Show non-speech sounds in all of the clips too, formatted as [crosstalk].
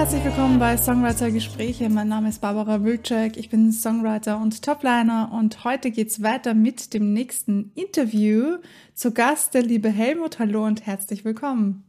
Herzlich willkommen bei Songwriter Gespräche. Mein Name ist Barbara Wilczek. Ich bin Songwriter und Topliner und heute geht's weiter mit dem nächsten Interview. Zu Gast der liebe Helmut. Hallo und herzlich willkommen.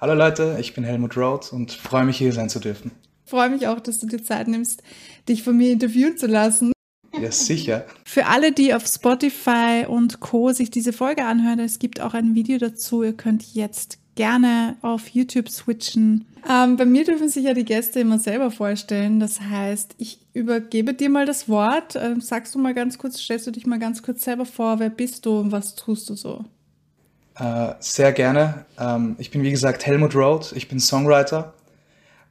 Hallo Leute, ich bin Helmut Roth und freue mich hier sein zu dürfen. Freue mich auch, dass du dir Zeit nimmst, dich von mir interviewen zu lassen. Ja, sicher. Für alle, die auf Spotify und Co. sich diese Folge anhören, es gibt auch ein Video dazu. Ihr könnt jetzt gerne auf YouTube switchen. Ähm, bei mir dürfen sich ja die Gäste immer selber vorstellen. Das heißt, ich übergebe dir mal das Wort. Ähm, sagst du mal ganz kurz, stellst du dich mal ganz kurz selber vor, wer bist du und was tust du so? Äh, sehr gerne. Ähm, ich bin wie gesagt Helmut Roth, ich bin Songwriter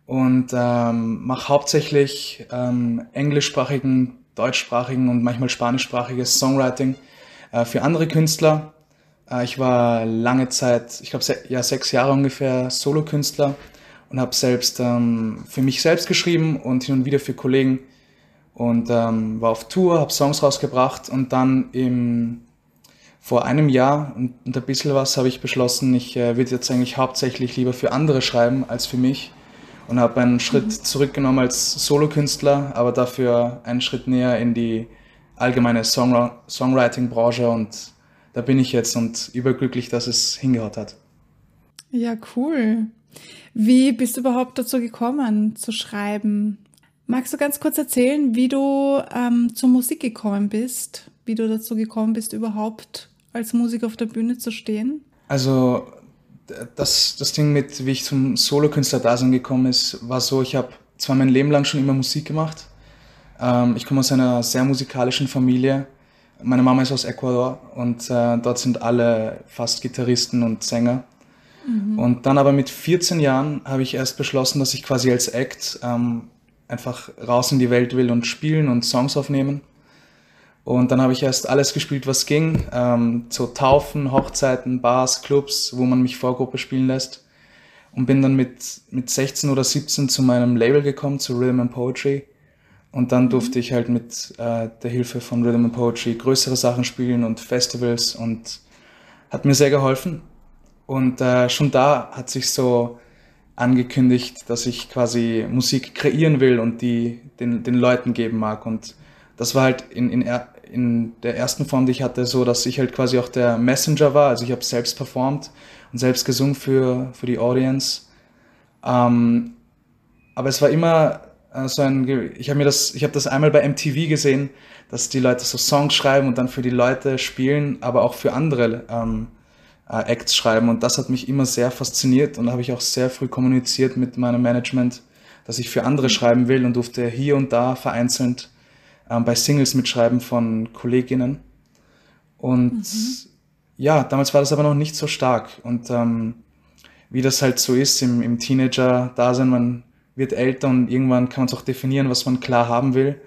und ähm, mache hauptsächlich ähm, englischsprachigen deutschsprachigen und manchmal spanischsprachiges Songwriting äh, für andere Künstler. Äh, ich war lange Zeit, ich glaube ja sechs Jahre ungefähr Solokünstler und habe selbst ähm, für mich selbst geschrieben und hin und wieder für Kollegen und ähm, war auf Tour, habe Songs rausgebracht und dann im, vor einem Jahr und, und ein bisschen was habe ich beschlossen, ich äh, würde jetzt eigentlich hauptsächlich lieber für andere schreiben als für mich und habe einen Schritt mhm. zurückgenommen als Solokünstler, aber dafür einen Schritt näher in die allgemeine Song Songwriting-Branche und da bin ich jetzt und überglücklich, dass es hingehaut hat. Ja, cool. Wie bist du überhaupt dazu gekommen, zu schreiben? Magst du ganz kurz erzählen, wie du ähm, zur Musik gekommen bist? Wie du dazu gekommen bist, überhaupt als Musiker auf der Bühne zu stehen? Also das, das Ding mit, wie ich zum Solokünstler-Dasein gekommen ist, war so, ich habe zwar mein Leben lang schon immer Musik gemacht. Ähm, ich komme aus einer sehr musikalischen Familie. Meine Mama ist aus Ecuador und äh, dort sind alle fast Gitarristen und Sänger. Mhm. Und dann aber mit 14 Jahren habe ich erst beschlossen, dass ich quasi als Act ähm, einfach raus in die Welt will und spielen und Songs aufnehmen. Und dann habe ich erst alles gespielt, was ging. Ähm, so Taufen, Hochzeiten, Bars, Clubs, wo man mich Vorgruppe spielen lässt. Und bin dann mit, mit 16 oder 17 zu meinem Label gekommen, zu Rhythm and Poetry. Und dann mhm. durfte ich halt mit äh, der Hilfe von Rhythm and Poetry größere Sachen spielen und Festivals und hat mir sehr geholfen. Und äh, schon da hat sich so angekündigt, dass ich quasi Musik kreieren will und die den, den Leuten geben mag. Und das war halt in, in, in der ersten Form, die ich hatte, so, dass ich halt quasi auch der Messenger war. Also ich habe selbst performt und selbst gesungen für, für die Audience. Ähm, aber es war immer so ein, ich habe mir das, ich habe das einmal bei MTV gesehen, dass die Leute so Songs schreiben und dann für die Leute spielen, aber auch für andere ähm, äh, Acts schreiben. Und das hat mich immer sehr fasziniert und da habe ich auch sehr früh kommuniziert mit meinem Management, dass ich für andere schreiben will und durfte hier und da vereinzelt ähm, bei Singles mitschreiben von Kolleginnen. Und mhm. ja, damals war das aber noch nicht so stark. Und ähm, wie das halt so ist im, im Teenager-Dasein, man wird älter und irgendwann kann man es auch definieren, was man klar haben will.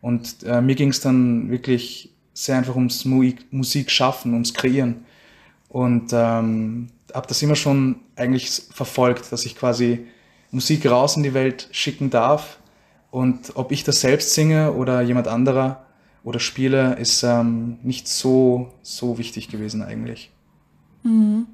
Und äh, mir ging es dann wirklich sehr einfach ums Mu Musik schaffen, ums Kreieren. Und ähm, habe das immer schon eigentlich verfolgt, dass ich quasi Musik raus in die Welt schicken darf und ob ich das selbst singe oder jemand anderer oder spiele, ist ähm, nicht so, so wichtig gewesen eigentlich. Mhm.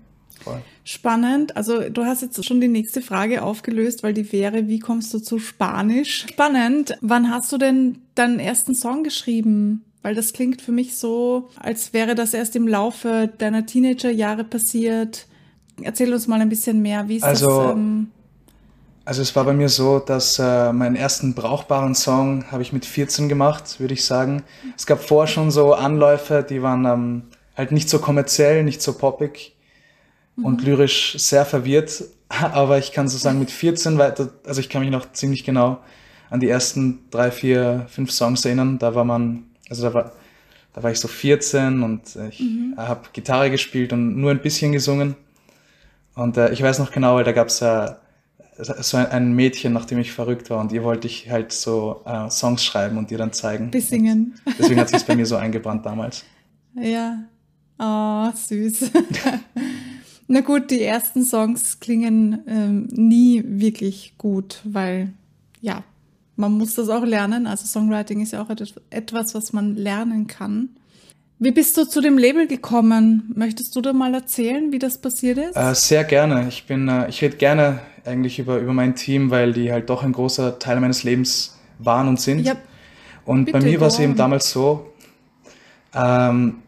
Spannend. Also du hast jetzt schon die nächste Frage aufgelöst, weil die wäre, wie kommst du zu Spanisch? Spannend. Wann hast du denn deinen ersten Song geschrieben? Weil das klingt für mich so, als wäre das erst im Laufe deiner Teenagerjahre passiert. Erzähl uns mal ein bisschen mehr. Wie ist also, das? Ähm also es war bei mir so, dass äh, meinen ersten brauchbaren Song habe ich mit 14 gemacht, würde ich sagen. Es gab vorher schon so Anläufe, die waren ähm, halt nicht so kommerziell, nicht so poppig mhm. und lyrisch sehr verwirrt. [laughs] Aber ich kann so sagen, mit 14 weiter, also ich kann mich noch ziemlich genau an die ersten drei, vier, fünf Songs erinnern. Da war man, also da war, da war ich so 14 und ich mhm. habe Gitarre gespielt und nur ein bisschen gesungen. Und äh, ich weiß noch genau, weil da gab es ja äh, so ein, Mädchen, nach dem ich verrückt war und ihr wollte ich halt so äh, Songs schreiben und dir dann zeigen. Bissingen. deswegen hat sich bei mir so eingebrannt damals. [laughs] Ja. Oh, süß. [laughs] Na gut, die ersten Songs klingen ähm, nie wirklich gut, weil ja, man muss das auch lernen. Also Songwriting ist ja auch etwas, was man lernen kann. Wie bist du zu dem Label gekommen? Möchtest du da mal erzählen, wie das passiert ist? Äh, sehr gerne. Ich bin, äh, ich rede gerne eigentlich über, über mein Team, weil die halt doch ein großer Teil meines Lebens waren und sind. Ja, und bei mir war es eben damals so, ähm,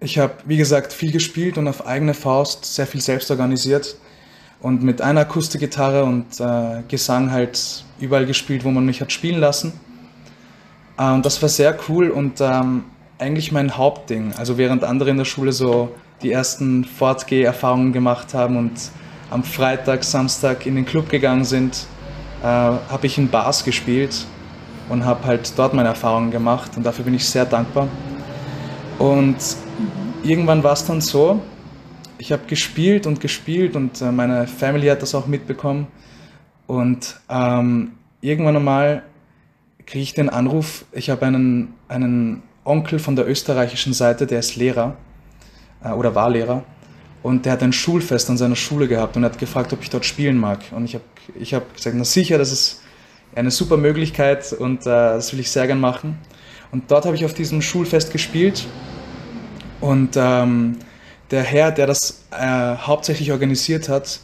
ich habe, wie gesagt, viel gespielt und auf eigene Faust sehr viel selbst organisiert und mit einer Akustikgitarre und äh, Gesang halt überall gespielt, wo man mich hat spielen lassen. Äh, und das war sehr cool und ähm, eigentlich mein Hauptding. Also während andere in der Schule so die ersten Fortgeh-Erfahrungen gemacht haben und am Freitag, Samstag in den Club gegangen sind, äh, habe ich in Bars gespielt und habe halt dort meine Erfahrungen gemacht und dafür bin ich sehr dankbar. Und. Irgendwann war es dann so, ich habe gespielt und gespielt und äh, meine Family hat das auch mitbekommen. Und ähm, irgendwann einmal kriege ich den Anruf, ich habe einen, einen Onkel von der österreichischen Seite, der ist Lehrer äh, oder war Lehrer. Und der hat ein Schulfest an seiner Schule gehabt und hat gefragt, ob ich dort spielen mag. Und ich habe ich hab gesagt, na sicher, das ist eine super Möglichkeit und äh, das will ich sehr gern machen. Und dort habe ich auf diesem Schulfest gespielt und ähm, der Herr, der das äh, hauptsächlich organisiert hat,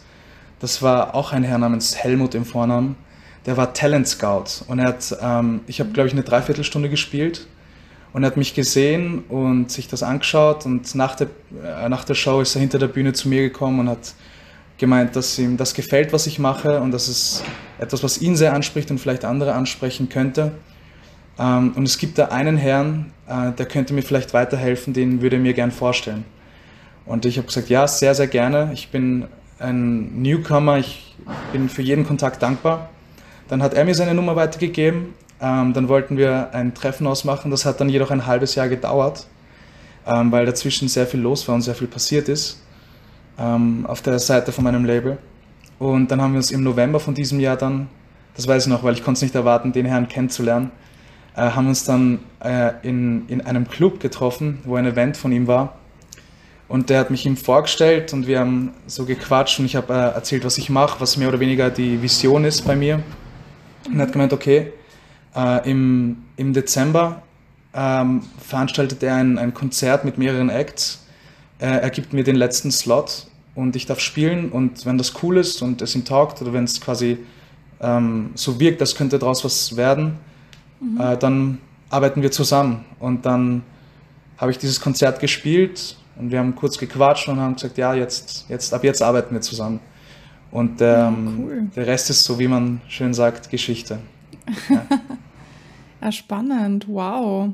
das war auch ein Herr namens Helmut im Vornamen. Der war Talent Scout und er hat, ähm, ich habe glaube ich eine Dreiviertelstunde gespielt und er hat mich gesehen und sich das angeschaut und nach der, äh, nach der Show ist er hinter der Bühne zu mir gekommen und hat gemeint, dass ihm das gefällt, was ich mache und dass es etwas, was ihn sehr anspricht und vielleicht andere ansprechen könnte. Ähm, und es gibt da einen Herrn, äh, der könnte mir vielleicht weiterhelfen, den würde er mir gern vorstellen. Und ich habe gesagt, ja, sehr, sehr gerne. Ich bin ein Newcomer, ich bin für jeden Kontakt dankbar. Dann hat er mir seine Nummer weitergegeben. Ähm, dann wollten wir ein Treffen ausmachen. Das hat dann jedoch ein halbes Jahr gedauert, ähm, weil dazwischen sehr viel los war und sehr viel passiert ist ähm, auf der Seite von meinem Label. Und dann haben wir uns im November von diesem Jahr dann, das weiß ich noch, weil ich konnte es nicht erwarten, den Herrn kennenzulernen, äh, haben uns dann äh, in, in einem Club getroffen, wo ein Event von ihm war. Und der hat mich ihm vorgestellt und wir haben so gequatscht und ich habe äh, erzählt, was ich mache, was mehr oder weniger die Vision ist bei mir. Und er hat gemeint, okay, äh, im, im Dezember ähm, veranstaltet er ein, ein Konzert mit mehreren Acts. Äh, er gibt mir den letzten Slot und ich darf spielen und wenn das cool ist und es ihm taugt oder wenn es quasi ähm, so wirkt, als könnte daraus was werden, mhm. äh, dann arbeiten wir zusammen. Und dann habe ich dieses Konzert gespielt und wir haben kurz gequatscht und haben gesagt, ja, jetzt, jetzt, ab jetzt arbeiten wir zusammen. Und ähm, ja, cool. der Rest ist so, wie man schön sagt, Geschichte. Ja. [laughs] ja, spannend, wow.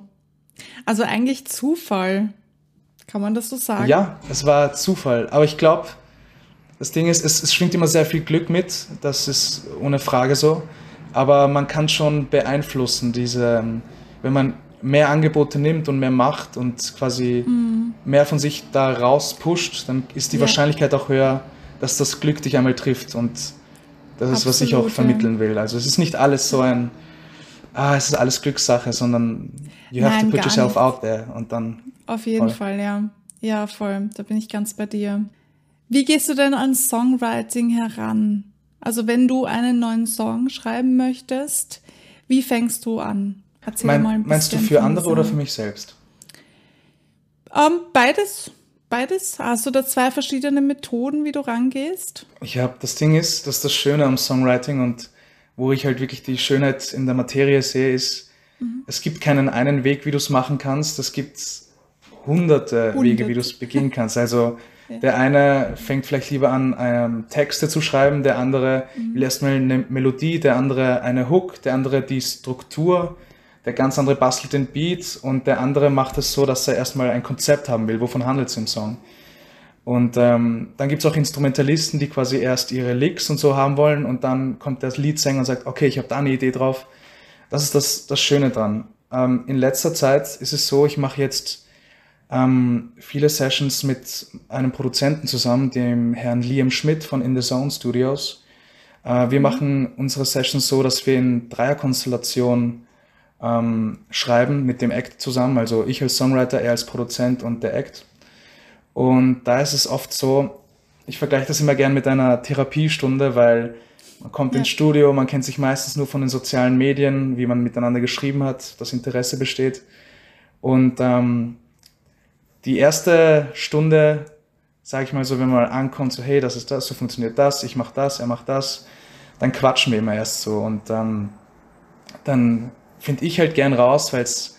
Also eigentlich Zufall. Kann man das so sagen? Ja, es war Zufall. Aber ich glaube, das Ding ist, es, es schwingt immer sehr viel Glück mit. Das ist ohne Frage so. Aber man kann schon beeinflussen, diese, wenn man mehr Angebote nimmt und mehr macht und quasi mhm. mehr von sich da raus pusht, dann ist die ja. Wahrscheinlichkeit auch höher, dass das Glück dich einmal trifft. Und das ist, Absolut, was ich auch vermitteln will. Also es ist nicht alles so ein, ah, es ist alles Glückssache, sondern you have Nein, to put yourself nicht. out there und dann. Auf jeden voll. Fall, ja. Ja, voll. Da bin ich ganz bei dir. Wie gehst du denn an Songwriting heran? Also wenn du einen neuen Song schreiben möchtest, wie fängst du an? Erzähl mein, mal ein bisschen. Meinst du für andere oder für mich selbst? Um, ähm, beides. Beides? Hast du da zwei verschiedene Methoden, wie du rangehst? Ich habe, das Ding ist, dass das Schöne am Songwriting und wo ich halt wirklich die Schönheit in der Materie sehe, ist, mhm. es gibt keinen einen Weg, wie du es machen kannst. Es gibt hunderte Hundert. Wege, wie du es beginnen kannst. Also der eine fängt vielleicht lieber an, ähm, Texte zu schreiben, der andere mhm. will erstmal eine Melodie, der andere eine Hook, der andere die Struktur, der ganz andere bastelt den Beat und der andere macht es so, dass er erstmal ein Konzept haben will, wovon handelt es im Song. Und ähm, dann gibt es auch Instrumentalisten, die quasi erst ihre Licks und so haben wollen und dann kommt der Leadsänger und sagt, okay, ich habe da eine Idee drauf. Das ist das, das Schöne dran. Ähm, in letzter Zeit ist es so, ich mache jetzt ähm, viele Sessions mit einem Produzenten zusammen, dem Herrn Liam Schmidt von In The Zone Studios. Äh, wir mhm. machen unsere Sessions so, dass wir in Dreierkonstellationen ähm, schreiben mit dem Act zusammen, also ich als Songwriter, er als Produzent und der Act. Und da ist es oft so, ich vergleiche das immer gern mit einer Therapiestunde, weil man kommt ja. ins Studio, man kennt sich meistens nur von den sozialen Medien, wie man miteinander geschrieben hat, das Interesse besteht. Und ähm, die erste Stunde sage ich mal so, wenn man ankommt, so hey, das ist das, so funktioniert das, ich mache das, er macht das, dann quatschen wir immer erst so und dann, dann finde ich halt gern raus, weil es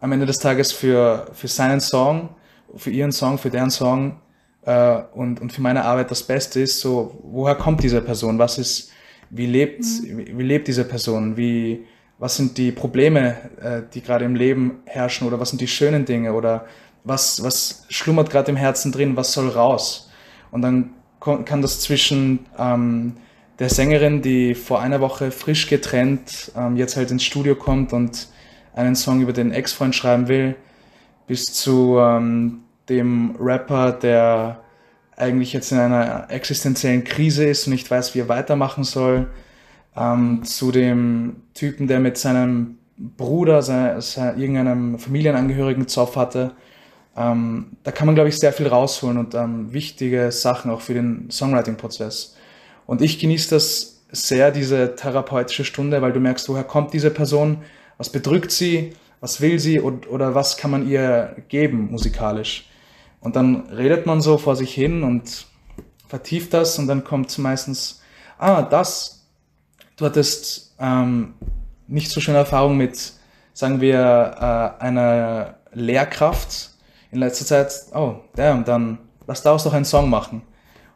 am Ende des Tages für, für seinen Song, für ihren Song, für deren Song äh, und, und für meine Arbeit das Beste ist, so, woher kommt diese Person? Was ist, wie lebt, mhm. wie, wie, lebt diese Person? Wie, was sind die Probleme, äh, die gerade im Leben herrschen oder was sind die schönen Dinge oder was, was schlummert gerade im Herzen drin, was soll raus? Und dann kann das zwischen ähm, der Sängerin, die vor einer Woche frisch getrennt ähm, jetzt halt ins Studio kommt und einen Song über den Ex-Freund schreiben will, bis zu ähm, dem Rapper, der eigentlich jetzt in einer existenziellen Krise ist und nicht weiß, wie er weitermachen soll, ähm, zu dem Typen, der mit seinem Bruder, seine, seine, irgendeinem Familienangehörigen Zoff hatte. Ähm, da kann man, glaube ich, sehr viel rausholen und ähm, wichtige Sachen auch für den Songwriting-Prozess. Und ich genieße das sehr, diese therapeutische Stunde, weil du merkst, woher kommt diese Person, was bedrückt sie, was will sie und, oder was kann man ihr geben musikalisch. Und dann redet man so vor sich hin und vertieft das und dann kommt meistens, ah, das, du hattest ähm, nicht so schöne Erfahrung mit, sagen wir, äh, einer Lehrkraft in letzter Zeit, oh, damn, dann lass daraus doch einen Song machen.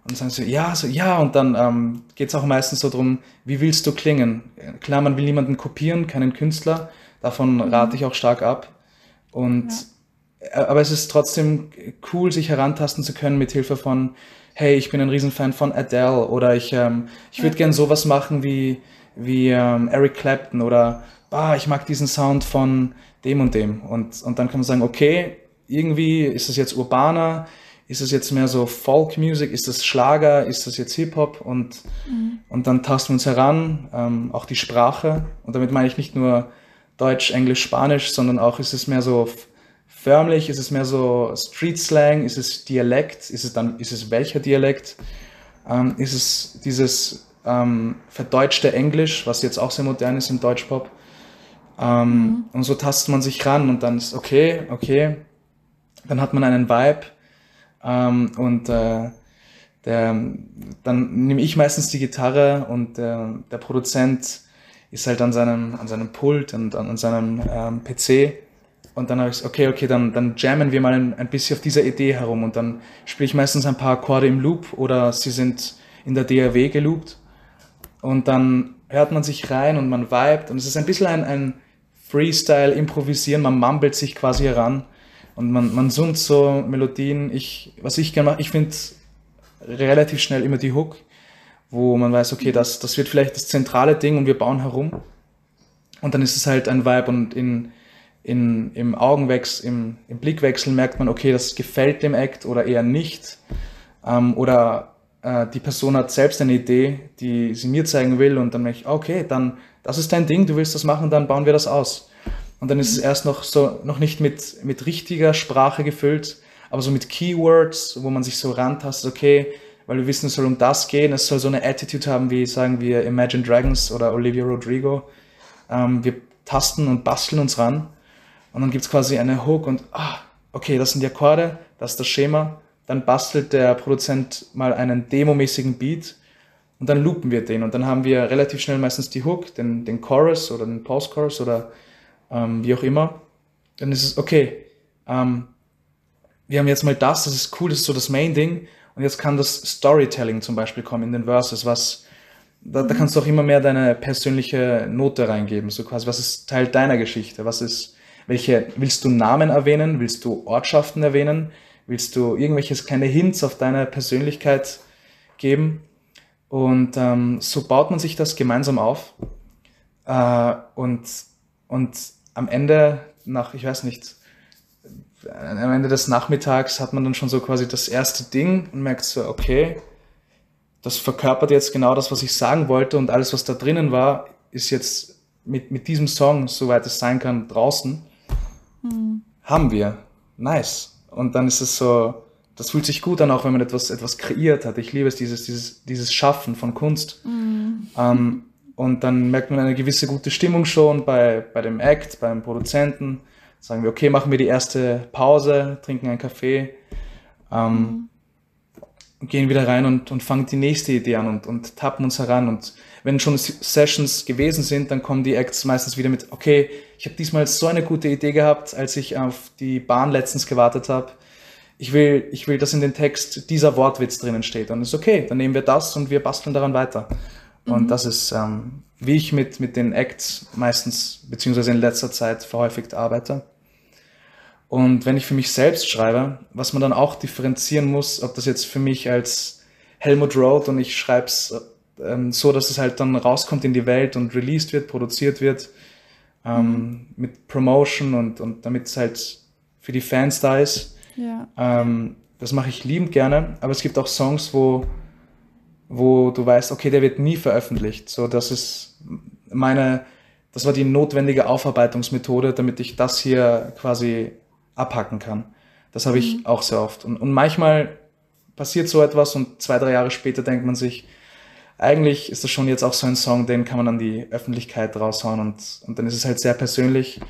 Und dann sagen sie, ja, so, ja, und dann ähm, geht es auch meistens so drum, wie willst du klingen? Klar, man will niemanden kopieren, keinen Künstler, davon mhm. rate ich auch stark ab. Und ja. aber es ist trotzdem cool, sich herantasten zu können mit Hilfe von, hey, ich bin ein Riesenfan von Adele oder ich, ähm, ich würde ja. gern sowas machen wie, wie ähm, Eric Clapton oder bah, ich mag diesen Sound von dem und dem. Und, und dann kann man sagen, okay, irgendwie ist es jetzt urbaner, ist es jetzt mehr so Folk Music, ist das Schlager, ist das jetzt Hip Hop und, mhm. und dann tasten wir uns heran, ähm, auch die Sprache. Und damit meine ich nicht nur Deutsch, Englisch, Spanisch, sondern auch ist es mehr so förmlich, ist es mehr so Street Slang, ist es Dialekt, ist es dann, ist es welcher Dialekt, ähm, ist es dieses ähm, verdeutschte Englisch, was jetzt auch sehr modern ist im Deutschpop. Ähm, mhm. Und so tastet man sich ran und dann ist okay, okay, dann hat man einen Vibe ähm, und äh, der, dann nehme ich meistens die Gitarre und der, der Produzent ist halt an seinem, an seinem Pult und an, an seinem ähm, PC. Und dann habe ich okay, okay, dann, dann jammen wir mal ein, ein bisschen auf dieser Idee herum. Und dann spiele ich meistens ein paar Akkorde im Loop oder sie sind in der DAW geloopt. Und dann hört man sich rein und man vibet. Und es ist ein bisschen ein, ein Freestyle, Improvisieren. Man mumbelt sich quasi heran. Und man, man summt so Melodien. Ich, was ich gerne mache, ich finde relativ schnell immer die Hook, wo man weiß, okay, das, das wird vielleicht das zentrale Ding und wir bauen herum. Und dann ist es halt ein Vibe und in, in, im Augenwechsel, im, im Blickwechsel merkt man, okay, das gefällt dem Act oder eher nicht. Ähm, oder äh, die Person hat selbst eine Idee, die sie mir zeigen will und dann merke ich, okay, dann, das ist dein Ding, du willst das machen, dann bauen wir das aus. Und dann ist es erst noch so, noch nicht mit, mit richtiger Sprache gefüllt, aber so mit Keywords, wo man sich so rantastet, okay, weil wir wissen, es soll um das gehen, es soll so eine Attitude haben wie, sagen wir, Imagine Dragons oder Olivia Rodrigo. Ähm, wir tasten und basteln uns ran und dann gibt's quasi eine Hook und, ah, okay, das sind die Akkorde, das ist das Schema. Dann bastelt der Produzent mal einen demomäßigen Beat und dann loopen wir den und dann haben wir relativ schnell meistens die Hook, den, den Chorus oder den Post-Chorus oder ähm, wie auch immer, dann ist es okay. Ähm, wir haben jetzt mal das, das ist cool, das ist so das Main-Ding. Und jetzt kann das Storytelling zum Beispiel kommen in den Verses, was da, da kannst du auch immer mehr deine persönliche Note reingeben. So quasi, was ist Teil deiner Geschichte? Was ist, welche, willst du Namen erwähnen? Willst du Ortschaften erwähnen? Willst du irgendwelches kleine Hints auf deine Persönlichkeit geben? Und ähm, so baut man sich das gemeinsam auf. Äh, und, und am Ende, nach, ich weiß nicht, am Ende des Nachmittags hat man dann schon so quasi das erste Ding und merkt so, okay, das verkörpert jetzt genau das, was ich sagen wollte und alles, was da drinnen war, ist jetzt mit, mit diesem Song, soweit es sein kann, draußen. Mhm. Haben wir. Nice. Und dann ist es so, das fühlt sich gut an, auch wenn man etwas, etwas kreiert hat. Ich liebe es, dieses, dieses, dieses Schaffen von Kunst. Mhm. Ähm, und dann merkt man eine gewisse gute Stimmung schon bei, bei dem Act, beim Produzenten. Sagen wir, okay, machen wir die erste Pause, trinken einen Kaffee. Ähm, mhm. gehen wieder rein und, und fangen die nächste Idee an und, und tappen uns heran. Und wenn schon Sessions gewesen sind, dann kommen die Acts meistens wieder mit, okay, ich habe diesmal so eine gute Idee gehabt, als ich auf die Bahn letztens gewartet habe. Ich will, ich will, dass in den Text dieser Wortwitz drinnen steht. Und ist okay, dann nehmen wir das und wir basteln daran weiter. Mhm. Und das ist, ähm, wie ich mit, mit den Acts meistens, beziehungsweise in letzter Zeit verhäufigt arbeite. Und wenn ich für mich selbst schreibe, was man dann auch differenzieren muss, ob das jetzt für mich als Helmut Roth und ich schreibe es ähm, so, dass es halt dann rauskommt in die Welt und released wird, produziert wird, ähm, mhm. mit Promotion und, und damit es halt für die Fans da ist. Ja. Ähm, das mache ich liebend gerne, aber es gibt auch Songs, wo, wo du weißt, okay, der wird nie veröffentlicht. So, das ist meine, das war die notwendige Aufarbeitungsmethode, damit ich das hier quasi abhacken kann. Das habe ich mhm. auch sehr oft. Und, und manchmal passiert so etwas und zwei, drei Jahre später denkt man sich, eigentlich ist das schon jetzt auch so ein Song, den kann man an die Öffentlichkeit raushauen und, und dann ist es halt sehr persönlich.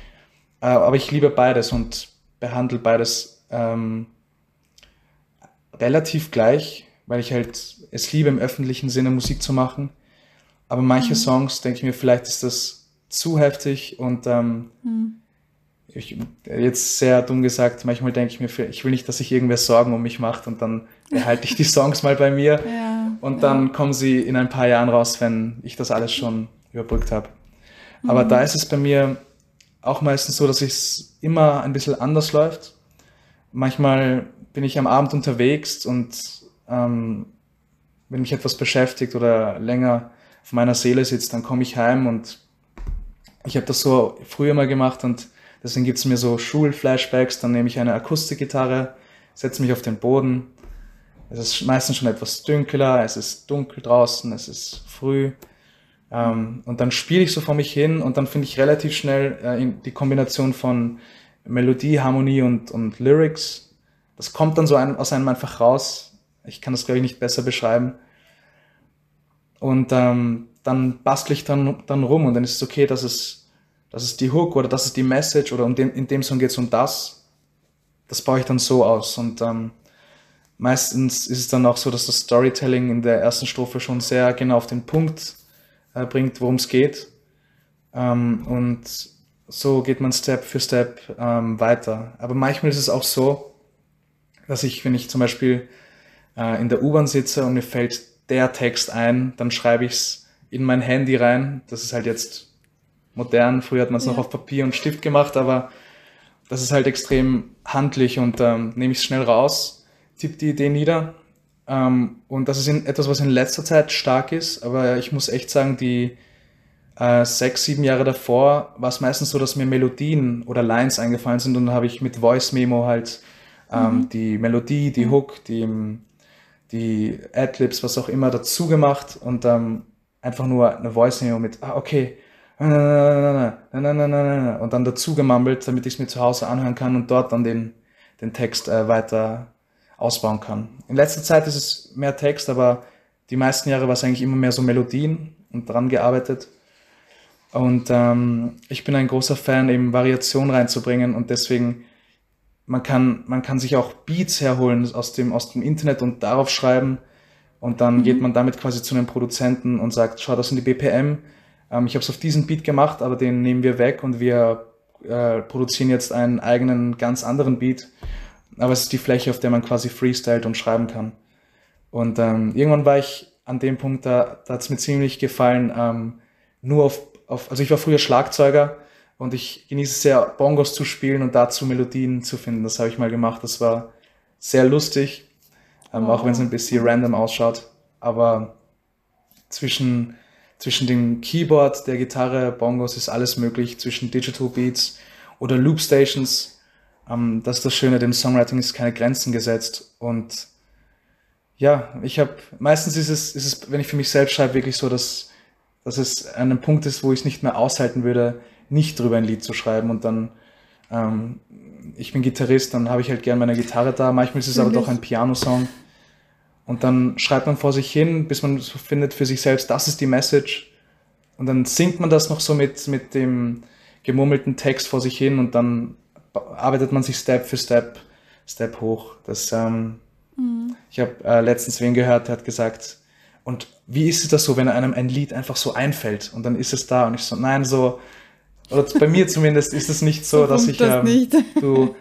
Äh, aber ich liebe beides und behandle beides ähm, relativ gleich, weil ich halt es liebe, im öffentlichen Sinne Musik zu machen. Aber manche mhm. Songs denke ich mir, vielleicht ist das zu heftig und ähm, mhm ich, jetzt sehr dumm gesagt, manchmal denke ich mir, ich will nicht, dass sich irgendwer Sorgen um mich macht und dann behalte ich die [laughs] Songs mal bei mir ja, und dann ja. kommen sie in ein paar Jahren raus, wenn ich das alles schon überbrückt habe. Aber mhm. da ist es bei mir auch meistens so, dass es immer ein bisschen anders läuft. Manchmal bin ich am Abend unterwegs und ähm, wenn mich etwas beschäftigt oder länger auf meiner Seele sitzt, dann komme ich heim und ich habe das so früher mal gemacht und Deswegen gibt es mir so Schulflashbacks, dann nehme ich eine Akustikgitarre, setze mich auf den Boden. Es ist meistens schon etwas dunkler, es ist dunkel draußen, es ist früh. Ähm, und dann spiele ich so vor mich hin und dann finde ich relativ schnell äh, die Kombination von Melodie, Harmonie und, und Lyrics. Das kommt dann so ein, aus einem einfach raus. Ich kann das, glaube ich, nicht besser beschreiben. Und ähm, dann bastle ich dann, dann rum und dann ist es okay, dass es das ist die Hook oder das ist die Message oder um dem, in dem Song geht es um das. Das baue ich dann so aus. Und ähm, meistens ist es dann auch so, dass das Storytelling in der ersten Strophe schon sehr genau auf den Punkt äh, bringt, worum es geht. Ähm, und so geht man Step für Step ähm, weiter. Aber manchmal ist es auch so, dass ich, wenn ich zum Beispiel äh, in der U-Bahn sitze und mir fällt der Text ein, dann schreibe ich es in mein Handy rein. Das ist halt jetzt modern. Früher hat man es ja. noch auf Papier und Stift gemacht, aber das ist halt extrem handlich und ähm, nehme ich es schnell raus, tippe die Idee nieder. Ähm, und das ist in, etwas, was in letzter Zeit stark ist, aber ich muss echt sagen, die äh, sechs, sieben Jahre davor war es meistens so, dass mir Melodien oder Lines eingefallen sind und dann habe ich mit Voice Memo halt ähm, mhm. die Melodie, die Hook, die, die Adlibs, was auch immer dazu gemacht und ähm, einfach nur eine Voice Memo mit, ah, okay, und dann dazu gemammelt, damit ich es mir zu Hause anhören kann und dort dann den, den Text äh, weiter ausbauen kann. In letzter Zeit ist es mehr Text, aber die meisten Jahre war es eigentlich immer mehr so Melodien und dran gearbeitet. Und ähm, ich bin ein großer Fan, eben Variation reinzubringen und deswegen, man kann, man kann sich auch Beats herholen aus dem, aus dem Internet und darauf schreiben und dann mhm. geht man damit quasi zu einem Produzenten und sagt, schau, das sind die BPM, ähm, ich habe es auf diesen Beat gemacht, aber den nehmen wir weg und wir äh, produzieren jetzt einen eigenen, ganz anderen Beat. Aber es ist die Fläche, auf der man quasi freestylt und schreiben kann. Und ähm, irgendwann war ich an dem Punkt, da, da hat es mir ziemlich gefallen, ähm, nur auf, auf, also ich war früher Schlagzeuger und ich genieße es sehr, Bongos zu spielen und dazu Melodien zu finden. Das habe ich mal gemacht. Das war sehr lustig, ähm, oh. auch wenn es ein bisschen random ausschaut. Aber zwischen zwischen dem Keyboard, der Gitarre, Bongos ist alles möglich, zwischen Digital Beats oder Loop Stations. Ähm, das ist das Schöne, dem Songwriting ist keine Grenzen gesetzt. Und ja, ich habe, meistens ist es, ist es, wenn ich für mich selbst schreibe, wirklich so, dass, dass es an einem Punkt ist, wo ich es nicht mehr aushalten würde, nicht drüber ein Lied zu schreiben und dann, ähm, ich bin Gitarrist, dann habe ich halt gern meine Gitarre da. Manchmal ist es aber doch ein Piano-Song. Und dann schreibt man vor sich hin, bis man so findet für sich selbst, das ist die Message. Und dann singt man das noch so mit, mit dem gemurmelten Text vor sich hin und dann arbeitet man sich Step für Step, Step hoch. Das, ähm, mhm. Mhm. Ich habe äh, letztens wen gehört, der hat gesagt, und wie ist es das so, wenn einem ein Lied einfach so einfällt und dann ist es da und ich so, nein, so, oder bei mir zumindest ist es nicht so, so dass ich, das ähm, du,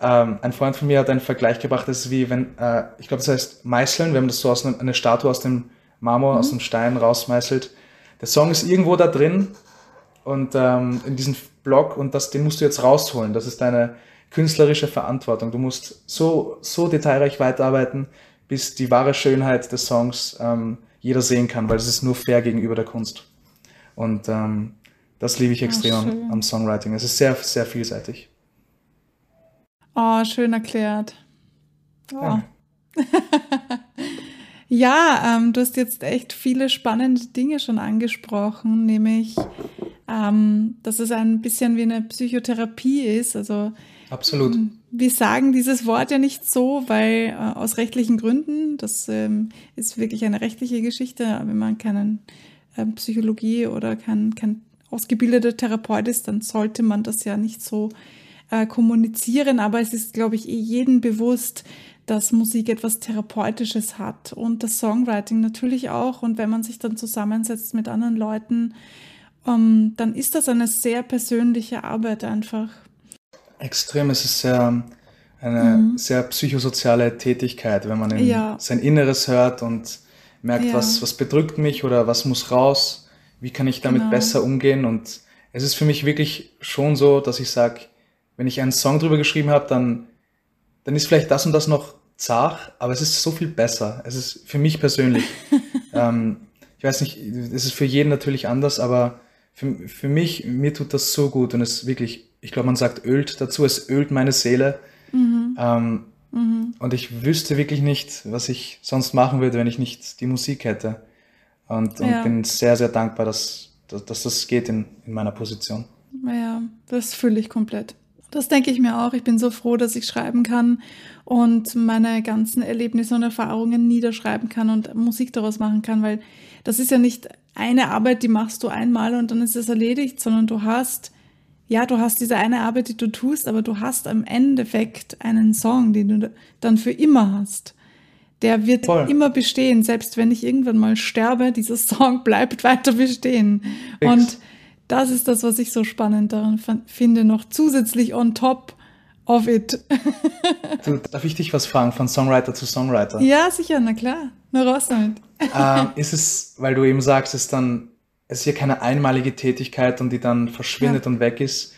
ähm, ein Freund von mir hat einen Vergleich gebracht, das ist wie wenn, äh, ich glaube, das heißt meißeln, wenn man das so aus ne, eine Statue aus dem Marmor, mhm. aus dem Stein rausmeißelt. Der Song ist irgendwo da drin und ähm, in diesem Block und das, den musst du jetzt rausholen. Das ist deine künstlerische Verantwortung. Du musst so, so detailreich weiterarbeiten, bis die wahre Schönheit des Songs ähm, jeder sehen kann, weil es ist nur fair gegenüber der Kunst. Und ähm, das liebe ich extrem am, am, Songwriting. Es ist sehr, sehr vielseitig. Oh, schön erklärt. Oh. Ja, [laughs] ja ähm, du hast jetzt echt viele spannende Dinge schon angesprochen, nämlich, ähm, dass es ein bisschen wie eine Psychotherapie ist. Also Absolut. Ähm, wir sagen dieses Wort ja nicht so, weil äh, aus rechtlichen Gründen, das ähm, ist wirklich eine rechtliche Geschichte, wenn man keinen äh, Psychologie oder kein, kein ausgebildeter Therapeut ist, dann sollte man das ja nicht so äh, kommunizieren. Aber es ist, glaube ich, eh jedem bewusst, dass Musik etwas Therapeutisches hat und das Songwriting natürlich auch. Und wenn man sich dann zusammensetzt mit anderen Leuten, ähm, dann ist das eine sehr persönliche Arbeit einfach. Extrem, es ist sehr, eine mhm. sehr psychosoziale Tätigkeit, wenn man in ja. sein Inneres hört und merkt, ja. was, was bedrückt mich oder was muss raus, wie kann ich damit genau. besser umgehen. Und es ist für mich wirklich schon so, dass ich sage, wenn ich einen Song drüber geschrieben habe, dann, dann ist vielleicht das und das noch zart, aber es ist so viel besser. Es ist für mich persönlich. [laughs] ähm, ich weiß nicht, es ist für jeden natürlich anders, aber für, für mich, mir tut das so gut und es ist wirklich ich glaube, man sagt ölt dazu, es ölt meine Seele. Mhm. Ähm, mhm. Und ich wüsste wirklich nicht, was ich sonst machen würde, wenn ich nicht die Musik hätte. Und, und ja. bin sehr, sehr dankbar, dass, dass, dass das geht in, in meiner Position. Ja, das fühle ich komplett. Das denke ich mir auch. Ich bin so froh, dass ich schreiben kann und meine ganzen Erlebnisse und Erfahrungen niederschreiben kann und Musik daraus machen kann, weil das ist ja nicht eine Arbeit, die machst du einmal und dann ist es erledigt, sondern du hast ja, du hast diese eine Arbeit, die du tust, aber du hast am Endeffekt einen Song, den du dann für immer hast. Der wird Voll. immer bestehen, selbst wenn ich irgendwann mal sterbe, dieser Song bleibt weiter bestehen. Fix. Und das ist das, was ich so spannend daran finde, noch zusätzlich on top of it. du, darf ich dich was fragen, von Songwriter zu Songwriter? Ja, sicher, na klar. Nur raus damit. Ähm, ist es, weil du eben sagst, ist dann es ist ja keine einmalige Tätigkeit und die dann verschwindet ja. und weg ist.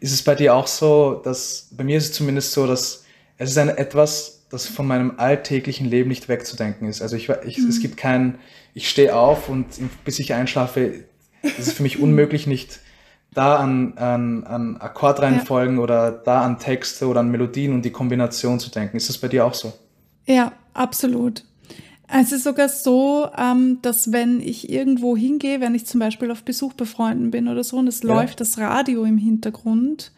Ist es bei dir auch so, dass, bei mir ist es zumindest so, dass es ist ein etwas, das von meinem alltäglichen Leben nicht wegzudenken ist. Also ich, ich mhm. es gibt kein, ich stehe auf und bis ich einschlafe, ist es für mich unmöglich, nicht da an, an, an Akkordreihenfolgen ja. oder da an Texte oder an Melodien und die Kombination zu denken. Ist das bei dir auch so? Ja, absolut. Es ist sogar so, ähm, dass wenn ich irgendwo hingehe, wenn ich zum Beispiel auf Besuch bei Freunden bin oder so und es ja. läuft das Radio im Hintergrund,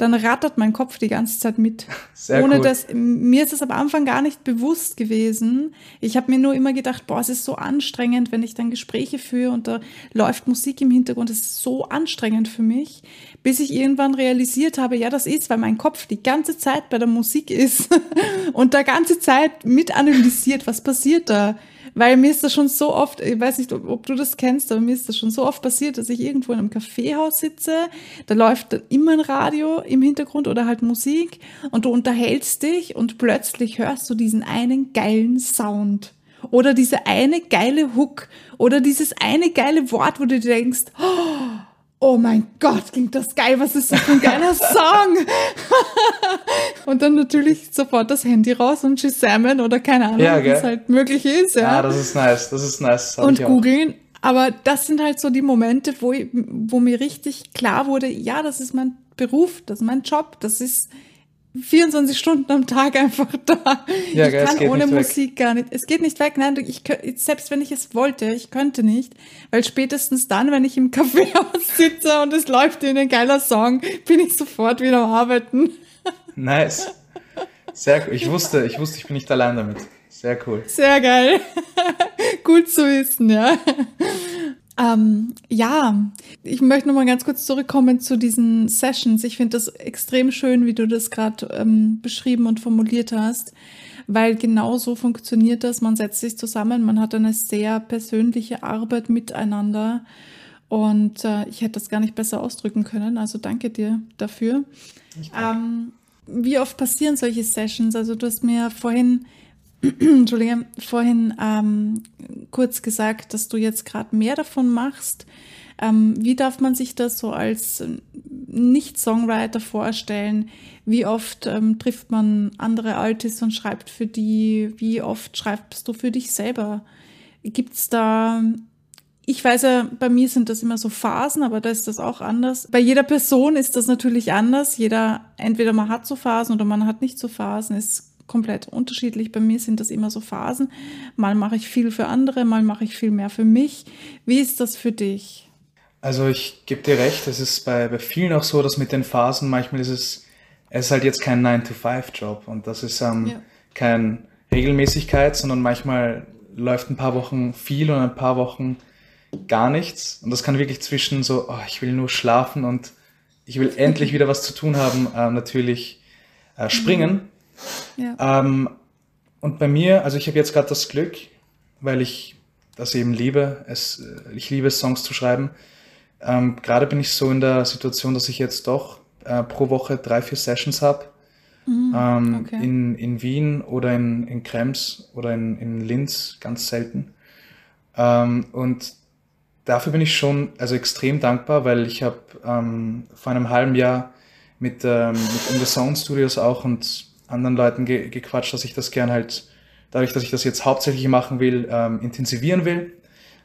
dann rattert mein Kopf die ganze Zeit mit. Sehr Ohne cool. dass mir ist es am Anfang gar nicht bewusst gewesen. Ich habe mir nur immer gedacht, boah, es ist so anstrengend, wenn ich dann Gespräche führe und da läuft Musik im Hintergrund. Es ist so anstrengend für mich, bis ich irgendwann realisiert habe, ja, das ist, weil mein Kopf die ganze Zeit bei der Musik ist [laughs] und da ganze Zeit mit analysiert, was passiert da. Weil mir ist das schon so oft, ich weiß nicht, ob, ob, du das kennst, aber mir ist das schon so oft passiert, dass ich irgendwo in einem Kaffeehaus sitze, da läuft dann immer ein Radio im Hintergrund oder halt Musik und du unterhältst dich und plötzlich hörst du diesen einen geilen Sound. Oder diese eine geile Hook oder dieses eine geile Wort, wo du denkst, oh, oh mein Gott, klingt das geil, was ist das für ein geiler Song? [laughs] und dann natürlich sofort das Handy raus und Shazamen oder keine Ahnung, ja, wie es halt möglich ist. Ja, ja das ist nice, das ist nice. Das und googeln. Aber das sind halt so die Momente, wo, wo mir richtig klar wurde, ja, das ist mein Beruf, das ist mein Job, das ist 24 Stunden am Tag einfach da. Ja, ich kann ohne Musik weg. gar nicht. Es geht nicht weg. Nein, ich, selbst wenn ich es wollte, ich könnte nicht, weil spätestens dann, wenn ich im Kaffeehaus [laughs] sitze und es läuft in ein geiler Song, bin ich sofort wieder am Arbeiten. Nice. Sehr cool. Ich wusste, ich wusste, ich bin nicht allein damit. Sehr cool. Sehr geil. [laughs] Gut zu wissen, ja. Ähm, ja, ich möchte noch mal ganz kurz zurückkommen zu diesen Sessions. Ich finde das extrem schön, wie du das gerade ähm, beschrieben und formuliert hast, weil genau so funktioniert das. Man setzt sich zusammen, man hat eine sehr persönliche Arbeit miteinander und äh, ich hätte das gar nicht besser ausdrücken können. Also danke dir dafür. Ähm, wie oft passieren solche Sessions? Also du hast mir vorhin Entschuldige, vorhin ähm, kurz gesagt, dass du jetzt gerade mehr davon machst. Ähm, wie darf man sich das so als Nicht-Songwriter vorstellen? Wie oft ähm, trifft man andere Artists und schreibt für die? Wie oft schreibst du für dich selber? Gibt es da ich weiß ja, bei mir sind das immer so Phasen, aber da ist das auch anders. Bei jeder Person ist das natürlich anders. Jeder, entweder man hat so Phasen oder man hat nicht so Phasen. Ist komplett unterschiedlich. Bei mir sind das immer so Phasen. Mal mache ich viel für andere, mal mache ich viel mehr für mich. Wie ist das für dich? Also ich gebe dir recht, es ist bei, bei vielen auch so, dass mit den Phasen manchmal ist es, es ist halt jetzt kein 9-to-5-Job und das ist ähm, ja. kein Regelmäßigkeit, sondern manchmal läuft ein paar Wochen viel und ein paar Wochen gar nichts. Und das kann wirklich zwischen so, oh, ich will nur schlafen und ich will [laughs] endlich wieder was zu tun haben, äh, natürlich äh, springen. Ja. Ähm, und bei mir, also ich habe jetzt gerade das Glück, weil ich das eben liebe, es, äh, ich liebe Songs zu schreiben. Ähm, gerade bin ich so in der Situation, dass ich jetzt doch äh, pro Woche drei, vier Sessions habe. Mhm, ähm, okay. in, in Wien oder in, in Krems oder in, in Linz, ganz selten. Ähm, und dafür bin ich schon also extrem dankbar, weil ich habe ähm, vor einem halben Jahr mit, ähm, mit In The Sound Studios auch und anderen Leuten ge gequatscht, dass ich das gern halt, dadurch, dass ich das jetzt hauptsächlich machen will, ähm, intensivieren will,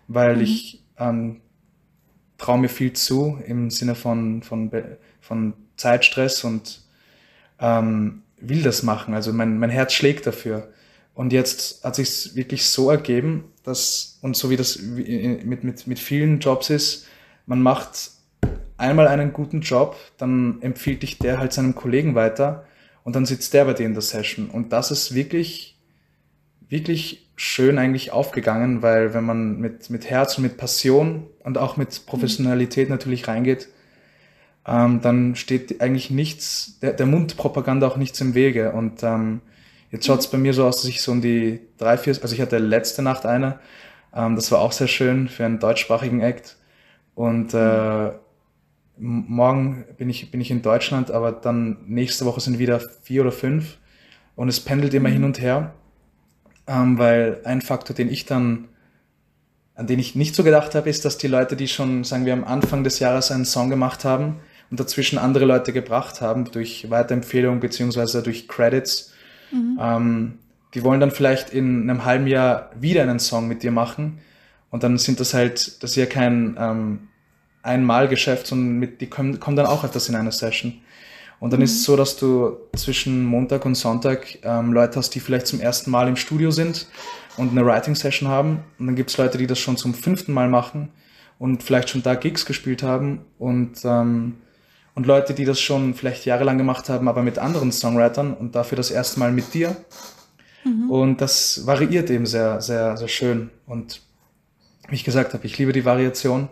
weil mhm. ich ähm, traue mir viel zu im Sinne von, von, von Zeitstress und ähm, will das machen. Also mein, mein Herz schlägt dafür. Und jetzt hat sich wirklich so ergeben, dass, und so wie das mit, mit, mit vielen Jobs ist, man macht einmal einen guten Job, dann empfiehlt dich der halt seinem Kollegen weiter und dann sitzt der bei dir in der Session. Und das ist wirklich, wirklich schön eigentlich aufgegangen, weil wenn man mit, mit Herz und mit Passion und auch mit Professionalität natürlich reingeht, ähm, dann steht eigentlich nichts, der, der Mundpropaganda auch nichts im Wege. Und ähm, jetzt schaut es bei mir so aus, dass ich so um die drei, vier, also ich hatte letzte Nacht eine, ähm, das war auch sehr schön für einen deutschsprachigen Act. Und äh, morgen bin ich, bin ich in Deutschland, aber dann nächste Woche sind wieder vier oder fünf und es pendelt immer hin und her, ähm, weil ein Faktor, den ich dann, an den ich nicht so gedacht habe, ist, dass die Leute, die schon, sagen wir, am Anfang des Jahres einen Song gemacht haben und dazwischen andere Leute gebracht haben, durch Weiterempfehlung beziehungsweise durch Credits, mhm. ähm, die wollen dann vielleicht in einem halben Jahr wieder einen Song mit dir machen und dann sind das halt, das ist ja kein ähm, Einmalgeschäft, sondern mit, die kommen, kommen dann auch öfters in einer Session. Und dann mhm. ist es so, dass du zwischen Montag und Sonntag ähm, Leute hast, die vielleicht zum ersten Mal im Studio sind und eine Writing-Session haben. Und dann gibt es Leute, die das schon zum fünften Mal machen und vielleicht schon da Gigs gespielt haben. Und, ähm, und Leute, die das schon vielleicht jahrelang gemacht haben, aber mit anderen Songwritern und dafür das erste Mal mit dir. Mhm. Und das variiert eben sehr, sehr, sehr schön. Und wie ich gesagt habe, ich liebe die Variation.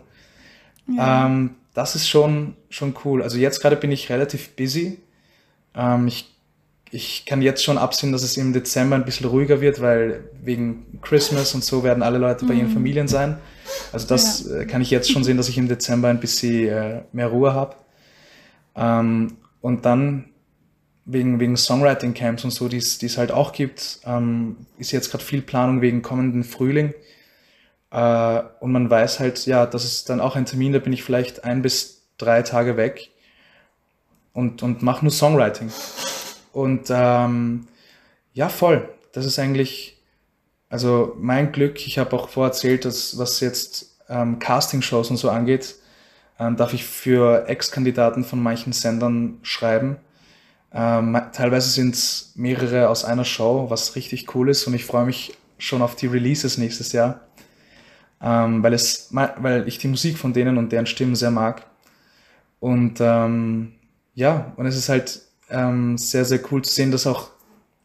Ja. Ähm, das ist schon, schon cool. Also jetzt gerade bin ich relativ busy. Ähm, ich, ich kann jetzt schon absehen, dass es im Dezember ein bisschen ruhiger wird, weil wegen Christmas und so werden alle Leute bei ihren mhm. Familien sein. Also das ja. Äh, kann ich jetzt schon sehen, dass ich im Dezember ein bisschen äh, mehr Ruhe habe. Ähm, und dann wegen, wegen Songwriting-Camps und so, die es halt auch gibt, ähm, ist jetzt gerade viel Planung wegen kommenden Frühling. Äh, und man weiß halt, ja, das ist dann auch ein Termin, da bin ich vielleicht ein bis drei Tage weg und, und mache nur Songwriting. Und ähm, ja, voll. Das ist eigentlich, also mein Glück. Ich habe auch vorerzählt, dass was jetzt ähm, Castingshows und so angeht, ähm, darf ich für Ex-Kandidaten von manchen Sendern schreiben. Ähm, teilweise sind es mehrere aus einer Show, was richtig cool ist und ich freue mich schon auf die Releases nächstes Jahr ähm, weil, es, weil ich die Musik von denen und deren Stimmen sehr mag. Und ähm, ja, und es ist halt ähm, sehr, sehr cool zu sehen, dass auch,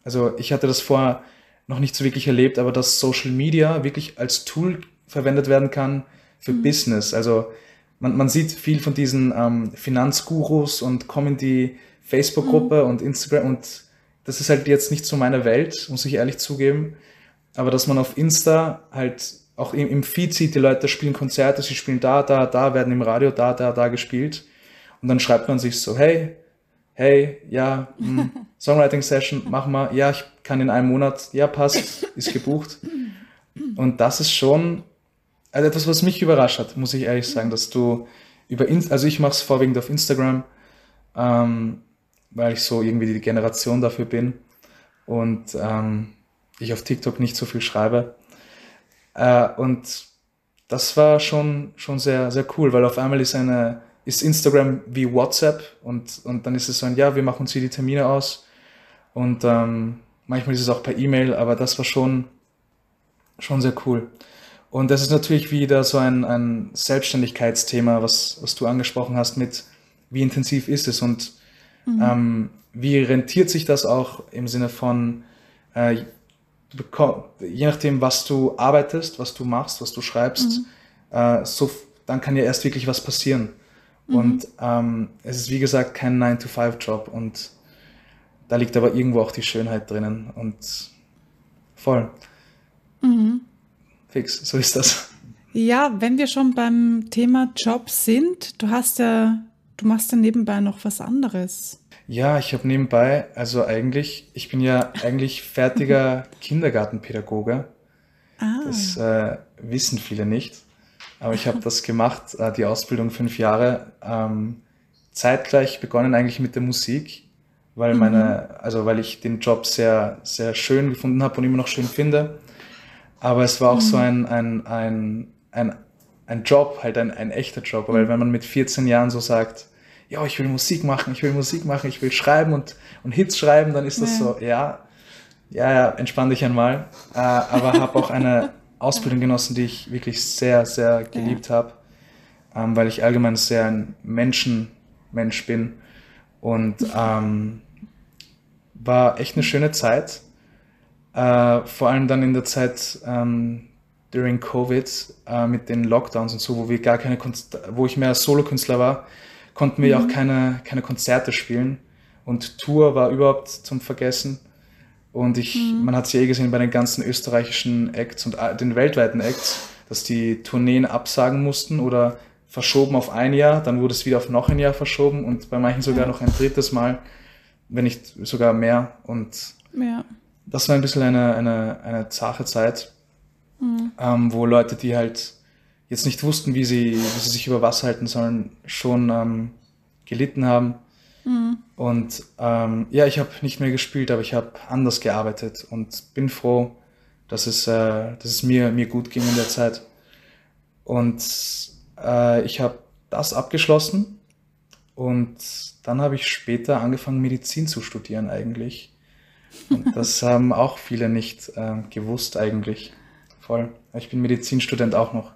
also ich hatte das vorher noch nicht so wirklich erlebt, aber dass Social Media wirklich als Tool verwendet werden kann für mhm. Business. Also man, man sieht viel von diesen ähm, Finanzgurus und kommen die Facebook-Gruppe mhm. und Instagram und das ist halt jetzt nicht so meine Welt, muss ich ehrlich zugeben. Aber dass man auf Insta halt auch im, im Feed sieht, die Leute spielen Konzerte, sie spielen da, da, da, werden im Radio da, da, da gespielt. Und dann schreibt man sich so, hey, hey, ja, mh, hm, [laughs] Songwriting-Session, machen wir, ja, ich kann in einem Monat, ja, passt, ist gebucht. Und das ist schon also etwas, was mich überrascht hat, muss ich ehrlich sagen, dass du über, In also ich mache es vorwiegend auf Instagram, ähm, weil ich so irgendwie die Generation dafür bin und ähm, ich auf TikTok nicht so viel schreibe. Äh, und das war schon, schon sehr, sehr cool, weil auf einmal ist eine, ist Instagram wie WhatsApp und, und dann ist es so ein, ja, wir machen uns hier die Termine aus und ähm, manchmal ist es auch per E-Mail, aber das war schon, schon sehr cool. Und das ist natürlich wieder so ein, ein Selbstständigkeitsthema, was, was du angesprochen hast mit, wie intensiv ist es und mhm. ähm, wie rentiert sich das auch im Sinne von, äh, je nachdem, was du arbeitest, was du machst, was du schreibst, mhm. äh, so, dann kann ja erst wirklich was passieren. Mhm. Und ähm, es ist wie gesagt kein 9-to-5-Job und da liegt aber irgendwo auch die Schönheit drinnen und voll. Mhm fix. So ist das. Ja, wenn wir schon beim Thema Job sind, du hast ja, du machst ja nebenbei noch was anderes. Ja, ich habe nebenbei, also eigentlich, ich bin ja eigentlich fertiger [laughs] Kindergartenpädagoge. Ah. Das äh, wissen viele nicht. Aber ich habe [laughs] das gemacht, äh, die Ausbildung fünf Jahre, ähm, zeitgleich begonnen eigentlich mit der Musik, weil meine, mhm. also weil ich den Job sehr, sehr schön gefunden habe und immer noch schön finde. Aber es war auch mhm. so ein, ein, ein, ein, ein Job, halt ein, ein echter Job. Weil mhm. wenn man mit 14 Jahren so sagt, ja, ich will Musik machen, ich will Musik machen, ich will schreiben und, und Hits schreiben, dann ist das ja. so, ja, ja, ja, entspann dich einmal. Äh, aber habe auch eine [laughs] Ausbildung genossen, die ich wirklich sehr, sehr geliebt ja. habe, ähm, weil ich allgemein sehr ein Menschenmensch bin. Und [laughs] ähm, war echt eine schöne Zeit. Äh, vor allem dann in der Zeit ähm, during Covid äh, mit den Lockdowns und so, wo wir gar keine Konst wo ich mehr Solokünstler war, konnten wir mhm. auch keine, keine Konzerte spielen. Und Tour war überhaupt zum Vergessen. Und ich, mhm. man hat es ja eh gesehen bei den ganzen österreichischen Acts und äh, den weltweiten Acts, dass die Tourneen absagen mussten oder verschoben auf ein Jahr, dann wurde es wieder auf noch ein Jahr verschoben und bei manchen sogar noch ein drittes Mal, wenn nicht sogar mehr. Und ja das war ein bisschen eine, eine, eine zache Zeit, mhm. ähm, wo Leute, die halt jetzt nicht wussten, wie sie, wie sie sich über Wasser halten sollen, schon ähm, gelitten haben. Mhm. Und ähm, ja, ich habe nicht mehr gespielt, aber ich habe anders gearbeitet und bin froh, dass es, äh, dass es mir, mir gut ging in der Zeit. Und äh, ich habe das abgeschlossen und dann habe ich später angefangen, Medizin zu studieren eigentlich. Und [laughs] das haben auch viele nicht äh, gewusst eigentlich. Voll. Ich bin Medizinstudent auch noch.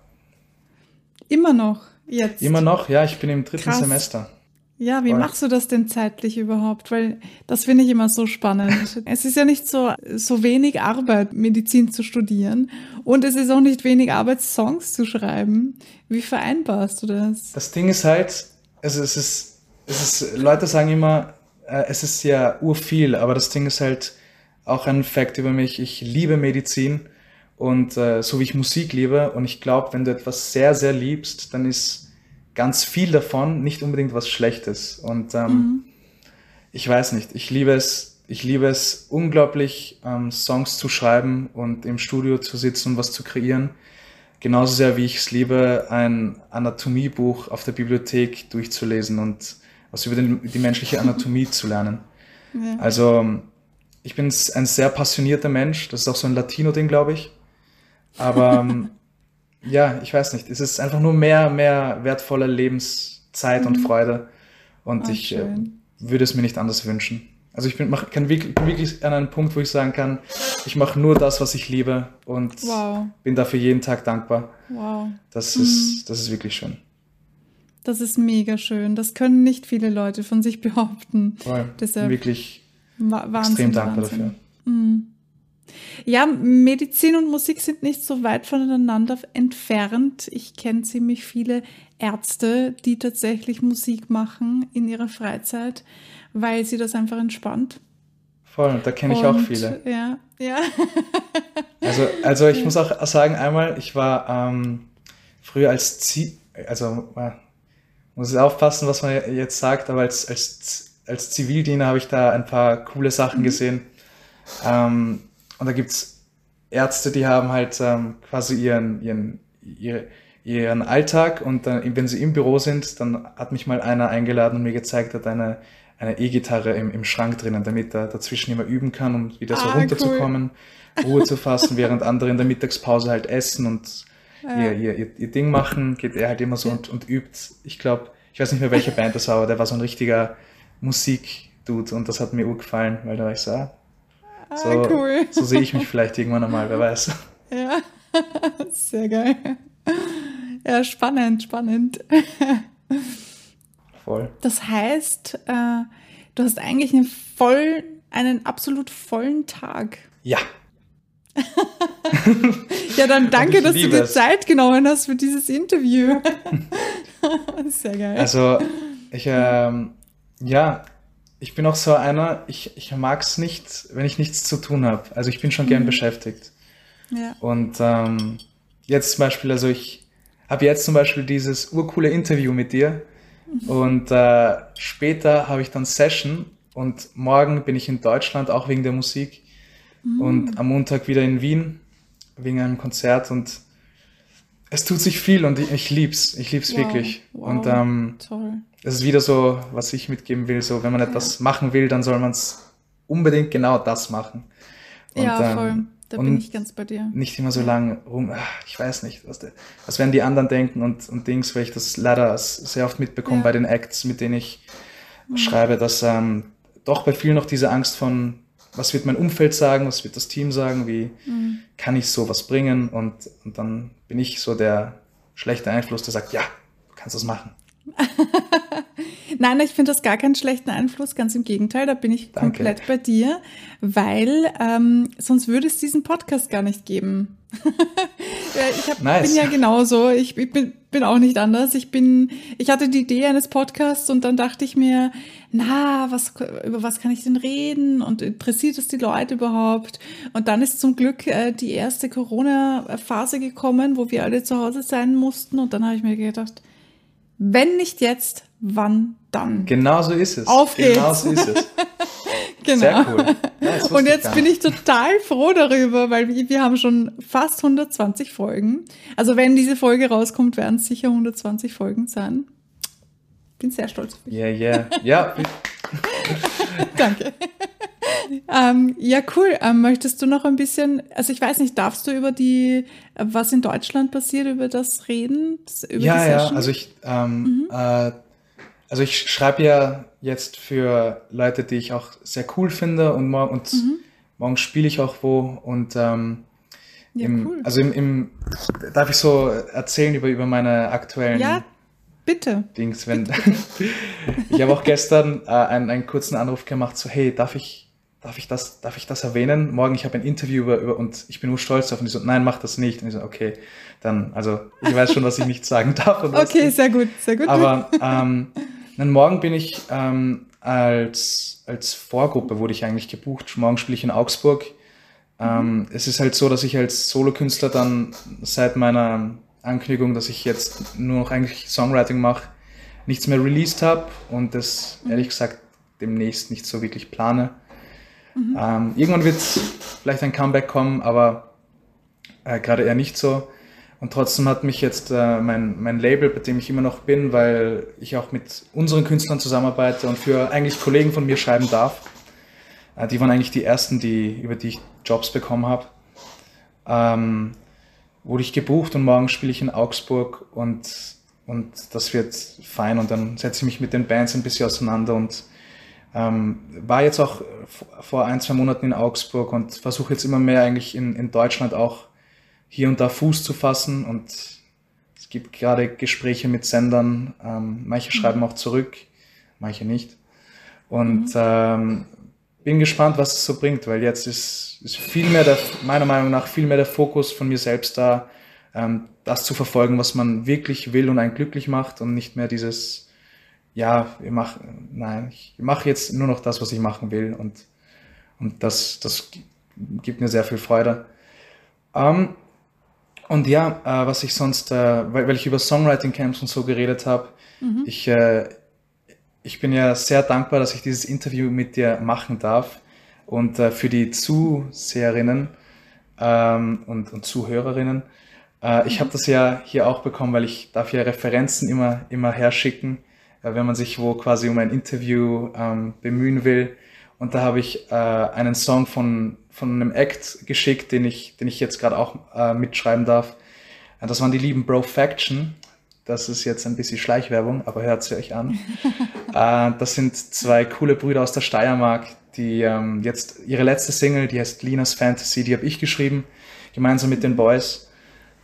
Immer noch, jetzt? Immer noch, ja, ich bin im dritten Krass. Semester. Ja, wie Voll. machst du das denn zeitlich überhaupt? Weil das finde ich immer so spannend. [laughs] es ist ja nicht so, so wenig Arbeit, Medizin zu studieren. Und es ist auch nicht wenig Arbeit, Songs zu schreiben. Wie vereinbarst du das? Das Ding ist halt, also es ist, es ist, Leute sagen immer, äh, es ist ja urviel, aber das Ding ist halt auch ein Fakt über mich. Ich liebe Medizin und äh, so wie ich Musik liebe und ich glaube, wenn du etwas sehr, sehr liebst, dann ist ganz viel davon nicht unbedingt was Schlechtes. Und ähm, mhm. ich weiß nicht, ich liebe es, ich liebe es unglaublich, ähm, Songs zu schreiben und im Studio zu sitzen und was zu kreieren. Genauso sehr wie ich es liebe, ein Anatomiebuch auf der Bibliothek durchzulesen und was über den, die menschliche Anatomie [laughs] zu lernen. Ja. Also ich bin ein sehr passionierter Mensch, das ist auch so ein Latino-Ding, glaube ich. Aber ähm, ja, ich weiß nicht, es ist einfach nur mehr, mehr wertvolle Lebenszeit mhm. und Freude und oh, ich äh, würde es mir nicht anders wünschen. Also ich bin, mach, kann wirklich, bin wirklich an einem Punkt, wo ich sagen kann, ich mache nur das, was ich liebe und wow. bin dafür jeden Tag dankbar. Wow. Das, mhm. ist, das ist wirklich schön. Das ist mega schön. Das können nicht viele Leute von sich [laughs] behaupten. Voll. Deshalb wirklich extrem dankbar Wahnsinn. dafür. Mhm. Ja, Medizin und Musik sind nicht so weit voneinander entfernt. Ich kenne ziemlich viele Ärzte, die tatsächlich Musik machen in ihrer Freizeit, weil sie das einfach entspannt. Voll, da kenne ich und, auch viele. Ja, ja. [laughs] also, also ich muss auch sagen, einmal, ich war ähm, früher als Ziel, also äh, muss ich aufpassen, was man jetzt sagt, aber als, als, als Zivildiener habe ich da ein paar coole Sachen mhm. gesehen. Ähm, und da gibt es Ärzte, die haben halt ähm, quasi ihren, ihren, ihre, ihren Alltag und dann, wenn sie im Büro sind, dann hat mich mal einer eingeladen und mir gezeigt hat, eine eine E-Gitarre im, im Schrank drinnen, damit er dazwischen immer üben kann, um wieder so ah, runterzukommen, cool. Ruhe zu [laughs] fassen, während andere in der Mittagspause halt essen und ja. ihr, ihr, ihr, Ding machen, geht er halt immer so und, und übt. Ich glaube, ich weiß nicht mehr, welche Band das war, aber der war so ein richtiger Musik-Dude und das hat mir urgefallen, weil da war ich so, ah, so, ah, cool. so sehe ich mich vielleicht irgendwann einmal, wer weiß. Ja, [laughs] sehr geil. Ja, spannend, spannend. Voll. Das heißt, äh, du hast eigentlich einen voll, einen absolut vollen Tag. Ja. [laughs] ja, dann danke, dass du dir es. Zeit genommen hast für dieses Interview. [laughs] Sehr geil. Also, ich, ähm, ja, ich bin auch so einer, ich, ich mag es nicht, wenn ich nichts zu tun habe. Also ich bin schon gern mhm. beschäftigt. Ja. Und ähm, jetzt zum Beispiel, also ich habe jetzt zum Beispiel dieses urcoole Interview mit dir und äh, später habe ich dann Session und morgen bin ich in Deutschland, auch wegen der Musik. Mhm. Und am Montag wieder in Wien, wegen einem Konzert. Und es tut sich viel und ich, ich lieb's. Ich lieb's wow. wirklich. Wow. Und ähm, Toll. Es ist wieder so, was ich mitgeben will. So, wenn man etwas ja. machen will, dann soll man es unbedingt genau das machen. Und, ja, voll. Ähm, da bin ich ganz bei dir. Nicht immer so lang rum, ach, ich weiß nicht, was, der, was werden die anderen denken und, und Dings, weil ich das leider sehr oft mitbekomme ja. bei den Acts, mit denen ich mhm. schreibe, dass ähm, doch bei vielen noch diese Angst von, was wird mein Umfeld sagen, was wird das Team sagen, wie mhm. kann ich sowas bringen und, und dann bin ich so der schlechte Einfluss, der sagt, ja, du kannst das machen. [laughs] Nein, ich finde das gar keinen schlechten Einfluss, ganz im Gegenteil, da bin ich Danke. komplett bei dir, weil ähm, sonst würde es diesen Podcast gar nicht geben. [laughs] ich hab, nice. bin ja genauso, ich, ich bin, bin auch nicht anders. Ich bin, ich hatte die Idee eines Podcasts und dann dachte ich mir, na, was, über was kann ich denn reden und interessiert es die Leute überhaupt? Und dann ist zum Glück äh, die erste Corona-Phase gekommen, wo wir alle zu Hause sein mussten und dann habe ich mir gedacht, wenn nicht jetzt, wann dann? Genau so ist es. Auf geht's. Genau so ist es. [laughs] genau. Sehr cool. Ja, und jetzt bin ich total froh darüber, weil wir, wir haben schon fast 120 Folgen. Also wenn diese Folge rauskommt, werden es sicher 120 Folgen sein. Bin sehr stolz auf mich. Ja, yeah, ja. Yeah. [laughs] Danke. Ähm, ja, cool. Ähm, möchtest du noch ein bisschen, also ich weiß nicht, darfst du über die, was in Deutschland passiert, über das reden? Über ja, ja, also ich, ähm, mhm. äh, also ich schreibe ja jetzt für Leute, die ich auch sehr cool finde und, mor und mhm. morgen spiele ich auch wo und ähm, ja, im, cool. also im, im, darf ich so erzählen über, über meine aktuellen ja, bitte. Dings, wenn bitte, bitte. [laughs] ich habe auch gestern äh, einen, einen kurzen Anruf gemacht, so hey, darf ich darf ich das, darf ich das erwähnen? Morgen, ich habe ein Interview über, über und ich bin nur stolz auf und ich so, nein, mach das nicht. Und ich so, okay, dann, also ich weiß schon, was ich nicht sagen darf. okay, sehr gut, sehr gut. Aber ähm, dann morgen bin ich ähm, als, als Vorgruppe wurde ich eigentlich gebucht. Morgen spiele ich in Augsburg. Ähm, mhm. Es ist halt so, dass ich als Solokünstler dann seit meiner Ankündigung, dass ich jetzt nur noch eigentlich Songwriting mache, nichts mehr released habe und das mhm. ehrlich gesagt demnächst nicht so wirklich plane. Mhm. Ähm, irgendwann wird vielleicht ein Comeback kommen, aber äh, gerade eher nicht so. Und trotzdem hat mich jetzt äh, mein, mein Label, bei dem ich immer noch bin, weil ich auch mit unseren Künstlern zusammenarbeite und für eigentlich Kollegen von mir schreiben darf. Äh, die waren eigentlich die ersten, die, über die ich Jobs bekommen habe. Ähm, wurde ich gebucht und morgen spiele ich in Augsburg und, und das wird fein. Und dann setze ich mich mit den Bands ein bisschen auseinander und ähm, war jetzt auch vor ein, zwei Monaten in Augsburg und versuche jetzt immer mehr eigentlich in, in Deutschland auch hier und da Fuß zu fassen und es gibt gerade Gespräche mit Sendern, ähm, manche mhm. schreiben auch zurück, manche nicht. Und mhm. ähm, bin gespannt, was es so bringt, weil jetzt ist, ist viel mehr der, meiner Meinung nach, viel mehr der Fokus von mir selbst da, ähm, das zu verfolgen, was man wirklich will und einen glücklich macht und nicht mehr dieses, ja, ich mach, nein, ich mache jetzt nur noch das, was ich machen will und, und das, das gibt mir sehr viel Freude. Ähm, und ja, äh, was ich sonst, äh, weil, weil ich über Songwriting Camps und so geredet habe, mhm. ich, äh, ich bin ja sehr dankbar, dass ich dieses Interview mit dir machen darf. Und äh, für die Zuseherinnen ähm, und, und Zuhörerinnen, äh, ich habe das ja hier auch bekommen, weil ich darf ja Referenzen immer, immer herschicken, wenn man sich wo quasi um ein Interview ähm, bemühen will. Und da habe ich äh, einen Song von, von einem Act geschickt, den ich, den ich jetzt gerade auch äh, mitschreiben darf. Äh, das waren die lieben Bro Faction. Das ist jetzt ein bisschen Schleichwerbung, aber hört sie euch an. [laughs] äh, das sind zwei coole Brüder aus der Steiermark, die ähm, jetzt ihre letzte Single, die heißt Linas Fantasy, die habe ich geschrieben, gemeinsam mit den Boys.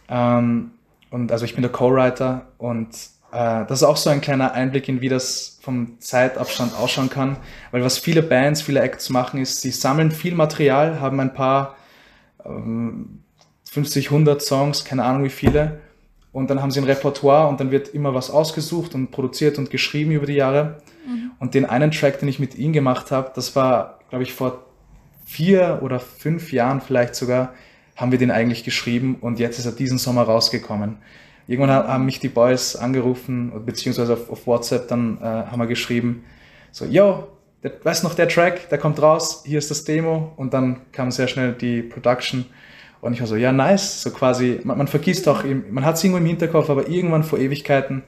Ähm, und also ich bin der Co-Writer und äh, das ist auch so ein kleiner Einblick in, wie das vom Zeitabstand ausschauen kann. Weil was viele Bands, viele Acts machen, ist, sie sammeln viel Material, haben ein paar ähm, 50, 100 Songs, keine Ahnung wie viele und dann haben sie ein Repertoire und dann wird immer was ausgesucht und produziert und geschrieben über die Jahre. Mhm. Und den einen Track, den ich mit ihnen gemacht habe, das war, glaube ich, vor vier oder fünf Jahren vielleicht sogar, haben wir den eigentlich geschrieben und jetzt ist er diesen Sommer rausgekommen. Irgendwann haben mich die Boys angerufen, beziehungsweise auf, auf WhatsApp, dann äh, haben wir geschrieben, so, yo, der, weißt noch, der Track, der kommt raus, hier ist das Demo und dann kam sehr schnell die Production und ich war so, ja, nice, so quasi, man, man vergisst auch, man hat es irgendwo im Hinterkopf, aber irgendwann vor Ewigkeiten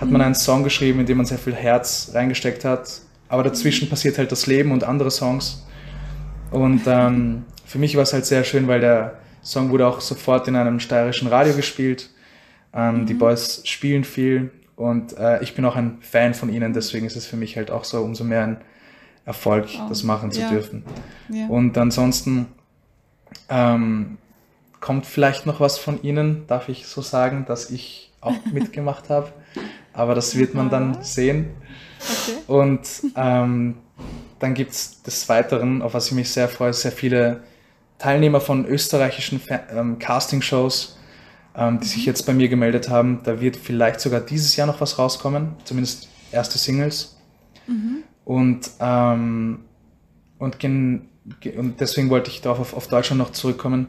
hat man einen Song geschrieben, in dem man sehr viel Herz reingesteckt hat. Aber dazwischen passiert halt das Leben und andere Songs. Und ähm, für mich war es halt sehr schön, weil der Song wurde auch sofort in einem steirischen Radio gespielt. Ähm, mhm. Die Boys spielen viel und äh, ich bin auch ein Fan von ihnen, deswegen ist es für mich halt auch so umso mehr ein Erfolg, oh. das machen zu ja. dürfen. Ja. Und ansonsten ähm, kommt vielleicht noch was von Ihnen, darf ich so sagen, dass ich auch [laughs] mitgemacht habe. Aber das wird man dann sehen. Okay. Und ähm, dann gibt es des Weiteren, auf was ich mich sehr freue, sehr viele Teilnehmer von österreichischen ähm, Castingshows, ähm, die sich jetzt bei mir gemeldet haben. Da wird vielleicht sogar dieses Jahr noch was rauskommen, zumindest erste Singles. Mhm. Und, ähm, und, und deswegen wollte ich darauf auf, auf Deutschland noch zurückkommen.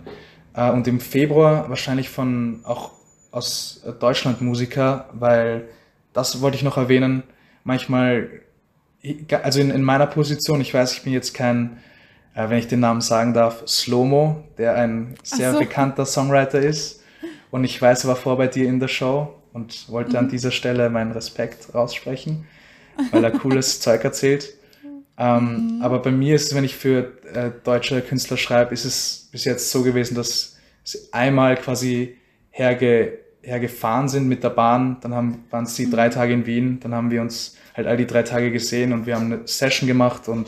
Äh, und im Februar wahrscheinlich von auch aus Deutschland Musiker, weil das wollte ich noch erwähnen. Manchmal, also in, in meiner Position, ich weiß, ich bin jetzt kein, äh, wenn ich den Namen sagen darf, Slomo, der ein sehr so. bekannter Songwriter ist. Und ich weiß, er war vor bei dir in der Show und wollte mhm. an dieser Stelle meinen Respekt raussprechen, weil er cooles [laughs] Zeug erzählt. Ähm, mhm. Aber bei mir ist es, wenn ich für äh, deutsche Künstler schreibe, ist es bis jetzt so gewesen, dass sie einmal quasi herge, hergefahren sind mit der Bahn, dann haben, waren sie mhm. drei Tage in Wien, dann haben wir uns halt all die drei Tage gesehen und wir haben eine Session gemacht und,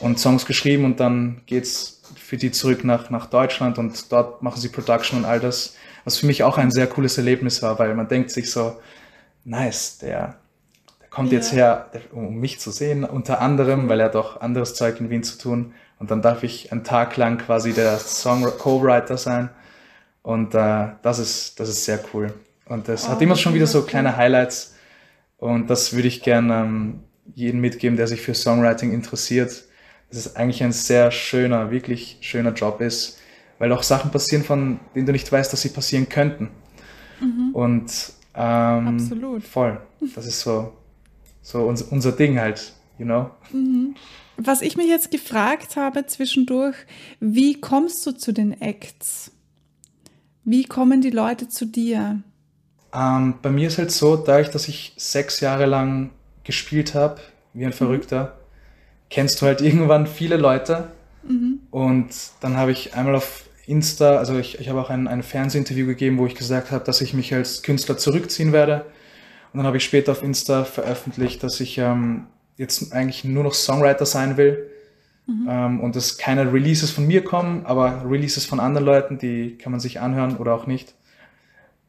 und Songs geschrieben und dann geht's für die zurück nach, nach Deutschland und dort machen sie Production und all das, was für mich auch ein sehr cooles Erlebnis war, weil man denkt sich so, nice, der, kommt ja. jetzt her, um mich zu sehen, unter anderem, weil er doch anderes Zeug in Wien zu tun. Und dann darf ich einen Tag lang quasi der Song-Co-Writer sein. Und äh, das, ist, das ist sehr cool. Und das oh, hat immer schon wieder so kleine Highlights. Und das würde ich gerne ähm, jedem mitgeben, der sich für Songwriting interessiert. Dass es eigentlich ein sehr schöner, wirklich schöner Job ist, weil auch Sachen passieren, von denen du nicht weißt, dass sie passieren könnten. Mhm. Und ähm, Absolut. voll. Das ist so so unser, unser Ding halt, you know. Mhm. Was ich mich jetzt gefragt habe zwischendurch, wie kommst du zu den Acts? Wie kommen die Leute zu dir? Ähm, bei mir ist halt so, dadurch, dass ich sechs Jahre lang gespielt habe, wie ein mhm. Verrückter, kennst du halt [laughs] irgendwann viele Leute. Mhm. Und dann habe ich einmal auf Insta, also ich, ich habe auch ein, ein Fernsehinterview gegeben, wo ich gesagt habe, dass ich mich als Künstler zurückziehen werde und dann habe ich später auf Insta veröffentlicht, dass ich ähm, jetzt eigentlich nur noch Songwriter sein will. Mhm. Ähm, und dass keine Releases von mir kommen, aber Releases von anderen Leuten, die kann man sich anhören oder auch nicht.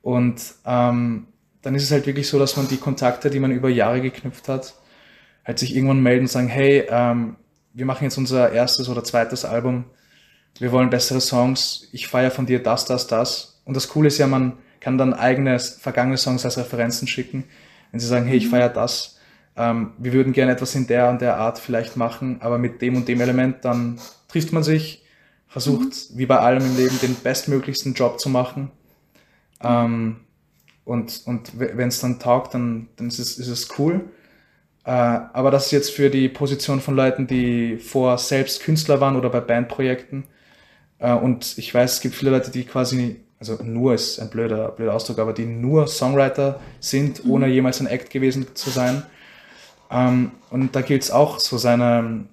Und ähm, dann ist es halt wirklich so, dass man die Kontakte, die man über Jahre geknüpft hat, halt sich irgendwann melden und sagen, hey, ähm, wir machen jetzt unser erstes oder zweites Album, wir wollen bessere Songs, ich feiere von dir das, das, das. Und das Coole ist ja, man kann dann eigene vergangene Songs als Referenzen schicken, wenn sie sagen, hey, ich mhm. feiere das, ähm, wir würden gerne etwas in der und der Art vielleicht machen, aber mit dem und dem Element, dann trifft man sich, versucht, mhm. wie bei allem im Leben, den bestmöglichsten Job zu machen. Ähm, und und wenn es dann taugt, dann, dann ist, es, ist es cool. Äh, aber das ist jetzt für die Position von Leuten, die vor selbst Künstler waren oder bei Bandprojekten. Äh, und ich weiß, es gibt viele Leute, die quasi, also nur ist ein blöder, blöder Ausdruck, aber die nur Songwriter sind, mhm. ohne jemals ein Act gewesen zu sein. Ähm, und da gilt es auch, so seine,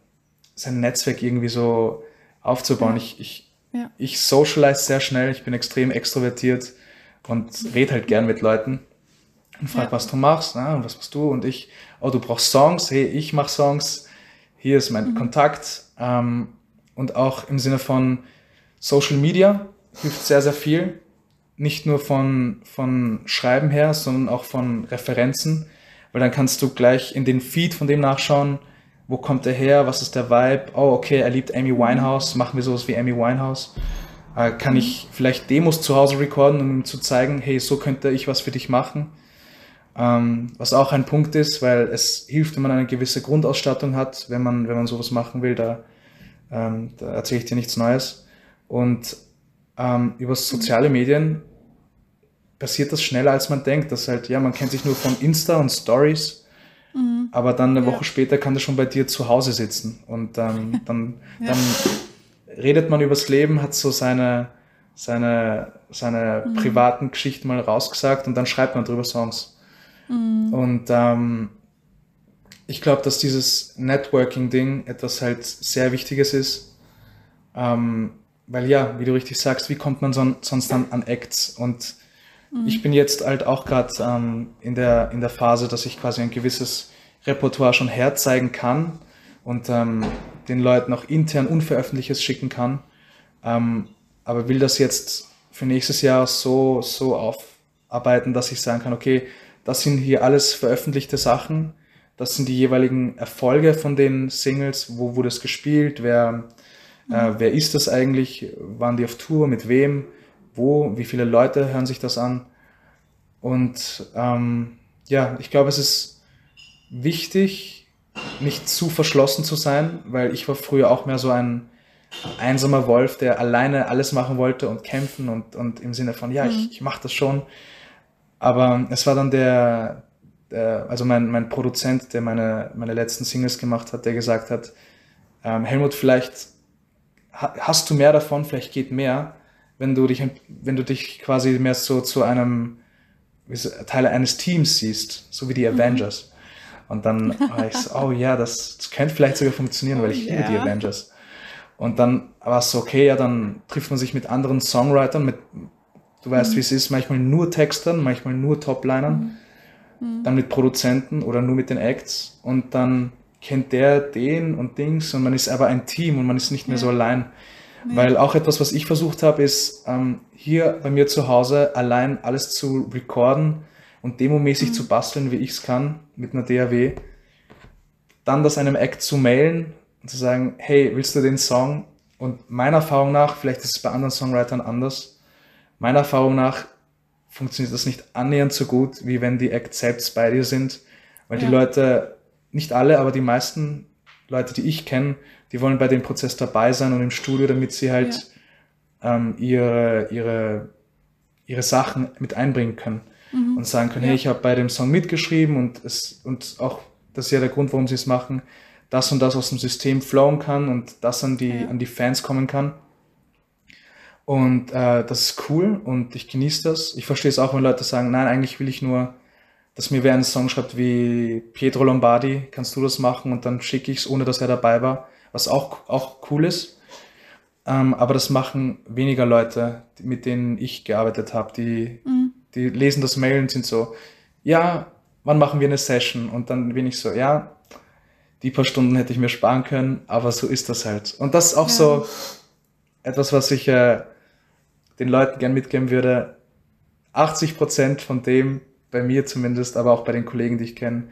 sein Netzwerk irgendwie so aufzubauen. Ja. Ich, ich, ja. ich socialize sehr schnell, ich bin extrem extrovertiert und rede halt gern mit Leuten und frag, ja. was du machst, na, und was machst du? Und ich, oh, du brauchst Songs, hey, ich mach Songs, hier ist mein mhm. Kontakt. Ähm, und auch im Sinne von Social Media hilft sehr, sehr viel. Nicht nur von, von Schreiben her, sondern auch von Referenzen, weil dann kannst du gleich in den Feed von dem nachschauen, wo kommt er her, was ist der Vibe, oh, okay, er liebt Amy Winehouse, machen wir sowas wie Amy Winehouse. Äh, kann ich vielleicht Demos zu Hause recorden, um ihm zu zeigen, hey, so könnte ich was für dich machen. Ähm, was auch ein Punkt ist, weil es hilft, wenn man eine gewisse Grundausstattung hat, wenn man, wenn man sowas machen will, da, ähm, da erzähle ich dir nichts Neues. Und ähm, über soziale Medien passiert das schneller, als man denkt. Das halt, ja, man kennt sich nur von Insta und Stories, mhm. aber dann eine Woche ja. später kann das schon bei dir zu Hause sitzen. Und ähm, [laughs] dann, ja. dann redet man übers Leben, hat so seine, seine, seine mhm. privaten Geschichten mal rausgesagt und dann schreibt man drüber Songs. Mhm. Und ähm, ich glaube, dass dieses Networking-Ding etwas halt sehr Wichtiges ist. Ähm, weil ja, wie du richtig sagst, wie kommt man son sonst dann an Acts? Und mhm. ich bin jetzt halt auch gerade ähm, in, der, in der Phase, dass ich quasi ein gewisses Repertoire schon herzeigen kann und ähm, den Leuten auch intern Unveröffentlichtes schicken kann. Ähm, aber will das jetzt für nächstes Jahr so, so aufarbeiten, dass ich sagen kann, okay, das sind hier alles veröffentlichte Sachen, das sind die jeweiligen Erfolge von den Singles, wo wurde es gespielt, wer, äh, wer ist das eigentlich, waren die auf Tour, mit wem, wo, wie viele Leute hören sich das an. Und ähm, ja, ich glaube, es ist wichtig, nicht zu verschlossen zu sein, weil ich war früher auch mehr so ein einsamer Wolf, der alleine alles machen wollte und kämpfen und, und im Sinne von, ja, mhm. ich, ich mache das schon. Aber es war dann der, der also mein, mein Produzent, der meine, meine letzten Singles gemacht hat, der gesagt hat, ähm, Helmut, vielleicht hast du mehr davon, vielleicht geht mehr, wenn du dich, wenn du dich quasi mehr so zu einem Teil eines Teams siehst, so wie die mhm. Avengers. Und dann [laughs] war ich so, oh ja, das, das könnte vielleicht sogar funktionieren, weil ich liebe die Avengers. Und dann war es so, okay, ja, dann trifft man sich mit anderen Songwritern, mit, du weißt, mhm. wie es ist, manchmal nur Textern, manchmal nur Toplinern, mhm. mhm. dann mit Produzenten oder nur mit den Acts und dann kennt der den und Dings und man ist aber ein Team und man ist nicht mehr ja. so allein. Ja. Weil auch etwas, was ich versucht habe, ist ähm, hier bei mir zu Hause allein alles zu recorden und demomäßig mhm. zu basteln, wie ich es kann, mit einer DAW. Dann das einem Act zu mailen und zu sagen, hey, willst du den Song? Und meiner Erfahrung nach, vielleicht ist es bei anderen Songwritern anders, meiner Erfahrung nach funktioniert das nicht annähernd so gut, wie wenn die Acts selbst bei dir sind, weil ja. die Leute, nicht alle, aber die meisten Leute, die ich kenne, die wollen bei dem Prozess dabei sein und im Studio, damit sie halt ja. ähm, ihre, ihre, ihre Sachen mit einbringen können mhm. und sagen können, ja. hey, ich habe bei dem Song mitgeschrieben und es und auch das ist ja der Grund, warum sie es machen, das und das aus dem System flowen kann und das an die ja. an die Fans kommen kann. Und äh, das ist cool und ich genieße das. Ich verstehe es auch, wenn Leute sagen, nein, eigentlich will ich nur, dass mir wer einen Song schreibt wie Pietro Lombardi, kannst du das machen? Und dann schicke ich es, ohne dass er dabei war, was auch, auch cool ist. Ähm, aber das machen weniger Leute, mit denen ich gearbeitet habe, die, mhm die lesen das Mail und sind so, ja, wann machen wir eine Session? Und dann bin ich so, ja, die paar Stunden hätte ich mir sparen können, aber so ist das halt. Und das ist auch ja. so etwas, was ich äh, den Leuten gern mitgeben würde. 80 Prozent von dem, bei mir zumindest, aber auch bei den Kollegen, die ich kenne,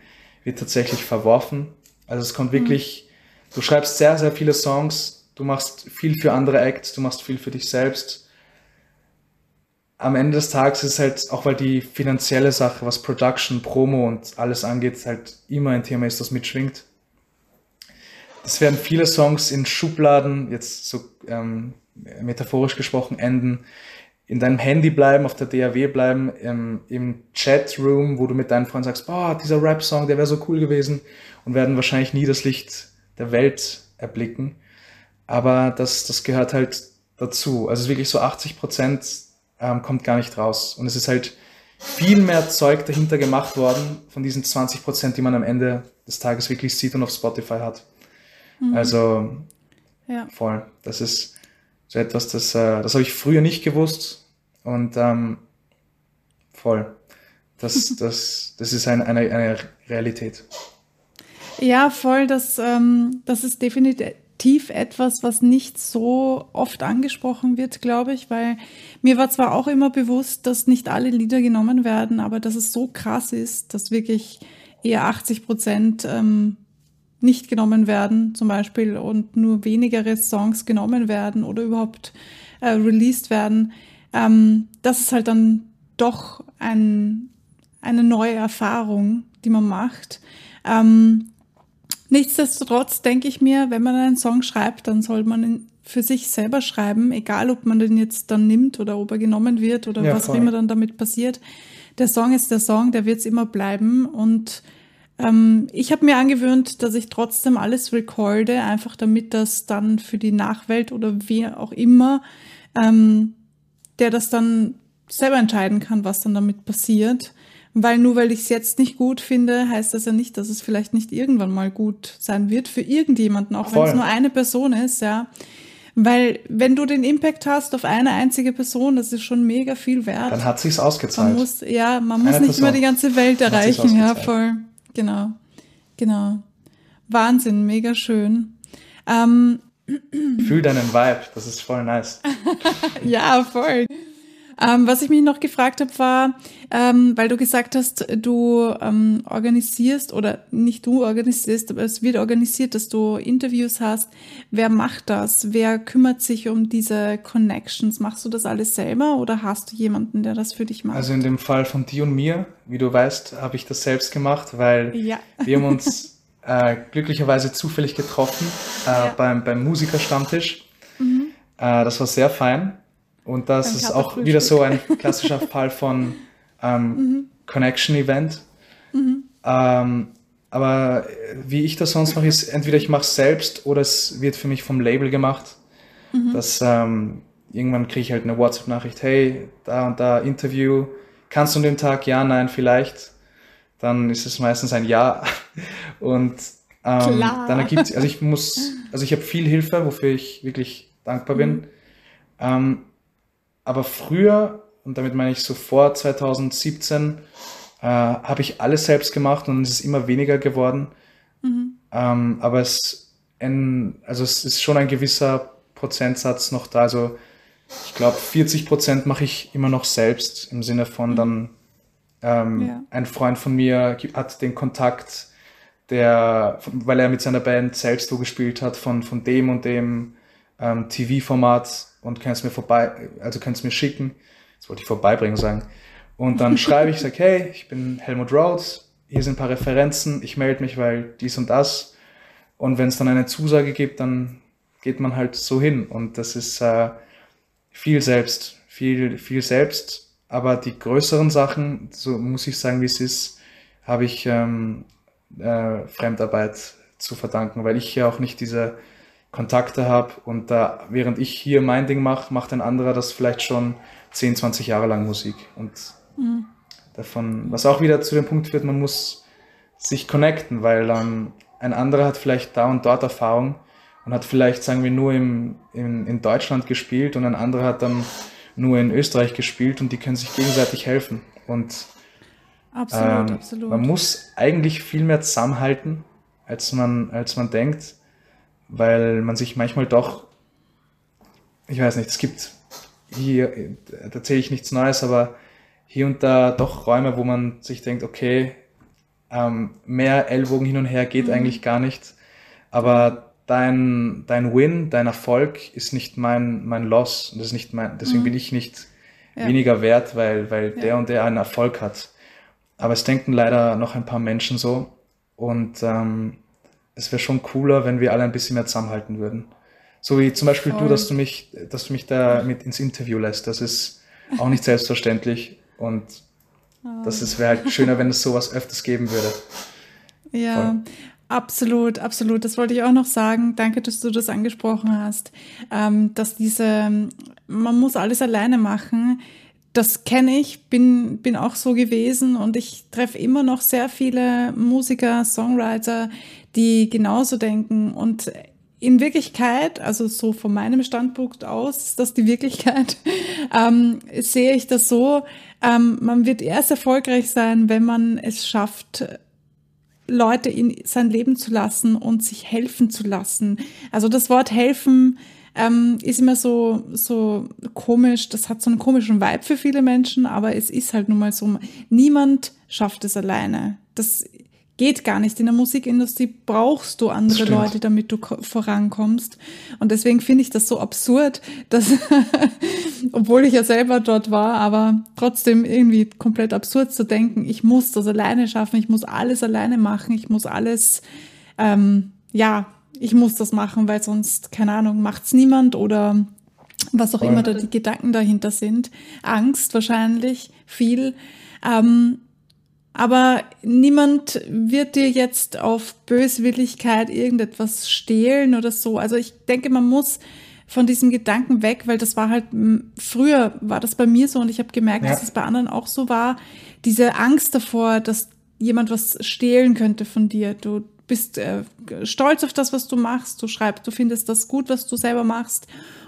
wird tatsächlich verworfen. Also es kommt mhm. wirklich du schreibst sehr, sehr viele Songs, du machst viel für andere Acts, du machst viel für dich selbst. Am Ende des Tages ist halt, auch weil die finanzielle Sache, was Production, Promo und alles angeht, halt immer ein Thema ist, das mitschwingt. Es werden viele Songs in Schubladen, jetzt so ähm, metaphorisch gesprochen, enden, in deinem Handy bleiben, auf der DAW bleiben, im, im Chatroom, wo du mit deinen Freunden sagst, boah, dieser Rap-Song, der wäre so cool gewesen und werden wahrscheinlich nie das Licht der Welt erblicken. Aber das, das gehört halt dazu. Also wirklich so 80 Prozent ähm, kommt gar nicht raus. Und es ist halt viel mehr Zeug dahinter gemacht worden von diesen 20 Prozent, die man am Ende des Tages wirklich sieht und auf Spotify hat. Mhm. Also ja. voll. Das ist so etwas, das, äh, das habe ich früher nicht gewusst und ähm, voll. Das, [laughs] das, das ist ein, eine, eine Realität. Ja, voll. Das, ähm, das ist definitiv etwas, was nicht so oft angesprochen wird, glaube ich, weil mir war zwar auch immer bewusst, dass nicht alle Lieder genommen werden, aber dass es so krass ist, dass wirklich eher 80 Prozent ähm, nicht genommen werden, zum Beispiel, und nur wenigere Songs genommen werden oder überhaupt äh, released werden, ähm, das ist halt dann doch ein, eine neue Erfahrung, die man macht. Ähm, nichtsdestotrotz denke ich mir, wenn man einen Song schreibt, dann soll man ihn für sich selber schreiben, egal ob man den jetzt dann nimmt oder ob er genommen wird oder ja, was auch immer dann damit passiert. Der Song ist der Song, der wird es immer bleiben und ähm, ich habe mir angewöhnt, dass ich trotzdem alles recorde, einfach damit das dann für die Nachwelt oder wer auch immer, ähm, der das dann selber entscheiden kann, was dann damit passiert. Weil nur weil ich es jetzt nicht gut finde, heißt das ja nicht, dass es vielleicht nicht irgendwann mal gut sein wird für irgendjemanden, auch wenn es nur eine Person ist, ja. Weil wenn du den Impact hast auf eine einzige Person, das ist schon mega viel wert. Dann hat sich's ausgezahlt. Man muss, ja, man muss eine nicht Person. immer die ganze Welt erreichen, ja, voll. Genau, genau. Wahnsinn, mega schön. Ähm, Fühl deinen Vibe, das ist voll nice. [laughs] ja, voll. Ähm, was ich mich noch gefragt habe, war, ähm, weil du gesagt hast, du ähm, organisierst oder nicht du organisierst, aber es wird organisiert, dass du Interviews hast. Wer macht das? Wer kümmert sich um diese Connections? Machst du das alles selber oder hast du jemanden, der das für dich macht? Also in dem Fall von dir und mir, wie du weißt, habe ich das selbst gemacht, weil ja. wir haben uns äh, glücklicherweise zufällig getroffen äh, ja. beim, beim Musikerstammtisch. Mhm. Äh, das war sehr fein. Und das ist auch wieder so ein klassischer Fall von ähm, [laughs] mhm. Connection-Event. Mhm. Ähm, aber wie ich das sonst mache, ist entweder ich mache es selbst oder es wird für mich vom Label gemacht. Mhm. Dass ähm, irgendwann kriege ich halt eine WhatsApp-Nachricht, hey, da und da Interview, kannst du an dem Tag? Ja, nein, vielleicht. Dann ist es meistens ein Ja. [laughs] Und ähm, dann ergibt also ich muss, also ich habe viel Hilfe, wofür ich wirklich dankbar bin. Mhm. Ähm, aber früher, und damit meine ich so vor 2017, äh, habe ich alles selbst gemacht und es ist immer weniger geworden. Mhm. Ähm, aber es, in, also es ist schon ein gewisser Prozentsatz noch da. Also ich glaube, 40 Prozent mache ich immer noch selbst im Sinne von dann ähm, ja. ein Freund von mir hat den Kontakt, der, weil er mit seiner Band selbst so gespielt hat, von, von dem und dem ähm, TV-Format und kannst mir vorbei, also kannst mir schicken. Das wollte ich vorbeibringen sagen. Und dann [laughs] schreibe ich, sag, hey, ich bin Helmut Rhodes, hier sind ein paar Referenzen, ich melde mich, weil dies und das. Und wenn es dann eine Zusage gibt, dann geht man halt so hin. Und das ist äh, viel selbst, viel, viel selbst. Aber die größeren Sachen, so muss ich sagen, wie es ist, habe ich ähm, äh, Fremdarbeit zu verdanken, weil ich ja auch nicht diese Kontakte habe und da, während ich hier mein Ding mache, macht ein anderer das vielleicht schon 10, 20 Jahre lang Musik. Und mhm. davon, was auch wieder zu dem Punkt führt, man muss sich connecten, weil ähm, ein anderer hat vielleicht da und dort Erfahrung und hat vielleicht, sagen wir, nur im, in, in Deutschland gespielt und ein anderer hat dann nur in Österreich gespielt und die können sich gegenseitig helfen. Und absolut, ähm, absolut. man muss eigentlich viel mehr zusammenhalten, als man, als man denkt weil man sich manchmal doch, ich weiß nicht, es gibt hier, da erzähle ich nichts Neues, aber hier und da doch Räume, wo man sich denkt, okay, ähm, mehr Ellbogen hin und her geht mhm. eigentlich gar nicht. Aber dein, dein Win, dein Erfolg ist nicht mein, mein Loss. Das ist nicht mein, deswegen mhm. bin ich nicht ja. weniger wert, weil, weil ja. der und der einen Erfolg hat. Aber es denken leider noch ein paar Menschen so. Und ähm, es wäre schon cooler, wenn wir alle ein bisschen mehr zusammenhalten würden. So wie zum Beispiel Voll. du, dass du mich, dass du mich da mit ins Interview lässt. Das ist auch nicht selbstverständlich. Und oh. das wäre halt schöner, wenn es sowas öfters geben würde. Ja, Voll. absolut, absolut. Das wollte ich auch noch sagen. Danke, dass du das angesprochen hast. Ähm, dass diese, man muss alles alleine machen. Das kenne ich, bin, bin auch so gewesen und ich treffe immer noch sehr viele Musiker, Songwriter, die genauso denken. Und in Wirklichkeit, also so von meinem Standpunkt aus, ist das die Wirklichkeit, [laughs] ähm, sehe ich das so, ähm, man wird erst erfolgreich sein, wenn man es schafft, Leute in sein Leben zu lassen und sich helfen zu lassen. Also das Wort helfen ähm, ist immer so, so komisch, das hat so einen komischen Vibe für viele Menschen, aber es ist halt nun mal so, niemand schafft es alleine. Das geht gar nicht. In der Musikindustrie brauchst du andere Leute, damit du vorankommst. Und deswegen finde ich das so absurd, dass, [laughs] obwohl ich ja selber dort war, aber trotzdem irgendwie komplett absurd zu denken, ich muss das alleine schaffen, ich muss alles alleine machen, ich muss alles, ähm, ja, ich muss das machen, weil sonst, keine Ahnung, macht's niemand oder was auch immer da die Gedanken dahinter sind. Angst wahrscheinlich, viel. Ähm, aber niemand wird dir jetzt auf Böswilligkeit irgendetwas stehlen oder so. Also ich denke, man muss von diesem Gedanken weg, weil das war halt, früher war das bei mir so und ich habe gemerkt, ja. dass es bei anderen auch so war, diese Angst davor, dass jemand was stehlen könnte von dir. Du bist äh, stolz auf das, was du machst, du schreibst, du findest das gut, was du selber machst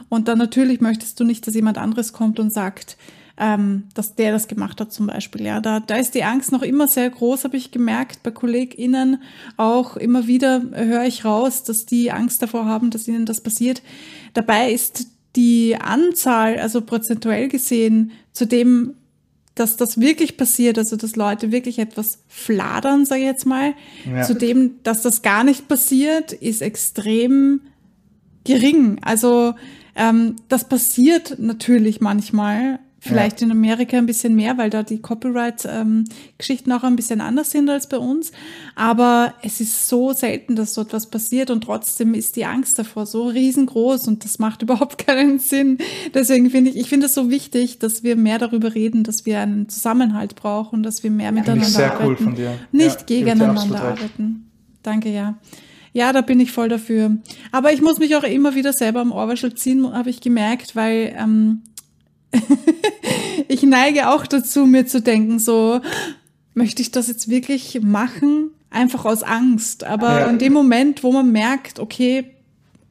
und dann natürlich möchtest du nicht, dass jemand anderes kommt und sagt, ähm, dass der das gemacht hat zum Beispiel. Ja, da, da ist die Angst noch immer sehr groß, habe ich gemerkt. Bei KollegInnen auch immer wieder höre ich raus, dass die Angst davor haben, dass ihnen das passiert. Dabei ist die Anzahl, also prozentuell gesehen, zu dem, dass das wirklich passiert, also dass Leute wirklich etwas fladern, sage ich jetzt mal, ja. zu dem, dass das gar nicht passiert, ist extrem gering. Also ähm, das passiert natürlich manchmal, Vielleicht ja. in Amerika ein bisschen mehr, weil da die Copyright-Geschichten ähm, auch ein bisschen anders sind als bei uns. Aber es ist so selten, dass so etwas passiert und trotzdem ist die Angst davor so riesengroß und das macht [laughs] überhaupt keinen Sinn. Deswegen finde ich, ich finde es so wichtig, dass wir mehr darüber reden, dass wir einen Zusammenhalt brauchen, dass wir mehr miteinander ich sehr arbeiten. Cool von dir. Nicht ja, gegeneinander arbeiten. Danke, ja. Ja, da bin ich voll dafür. Aber ich muss mich auch immer wieder selber am Ohrwaschel ziehen, habe ich gemerkt, weil ähm, [laughs] ich neige auch dazu, mir zu denken, so, möchte ich das jetzt wirklich machen? Einfach aus Angst. Aber ja. in dem Moment, wo man merkt, okay,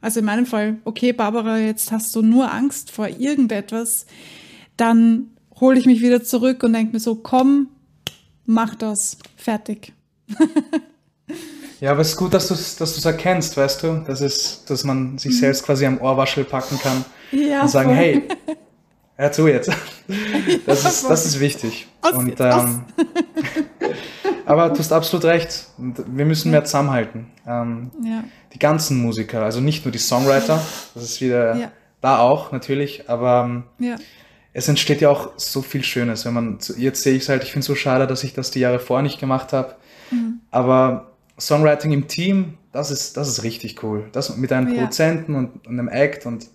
also in meinem Fall, okay, Barbara, jetzt hast du nur Angst vor irgendetwas, dann hole ich mich wieder zurück und denke mir so, komm, mach das, fertig. [laughs] ja, aber es ist gut, dass du es dass erkennst, weißt du, dass, es, dass man sich mhm. selbst quasi am Ohrwaschel packen kann ja, und sagen, voll. hey, [laughs] Hör zu jetzt. [laughs] Das ist, das ist wichtig. Und, ähm, aber du hast absolut recht. Wir müssen mehr zusammenhalten. Ähm, ja. Die ganzen Musiker, also nicht nur die Songwriter, das ist wieder ja. da auch natürlich, aber ähm, ja. es entsteht ja auch so viel Schönes. Wenn man jetzt sehe ich es halt, ich finde es so schade, dass ich das die Jahre vorher nicht gemacht habe. Mhm. Aber Songwriting im Team, das ist, das ist richtig cool. Das mit einem Produzenten und, und einem Act und,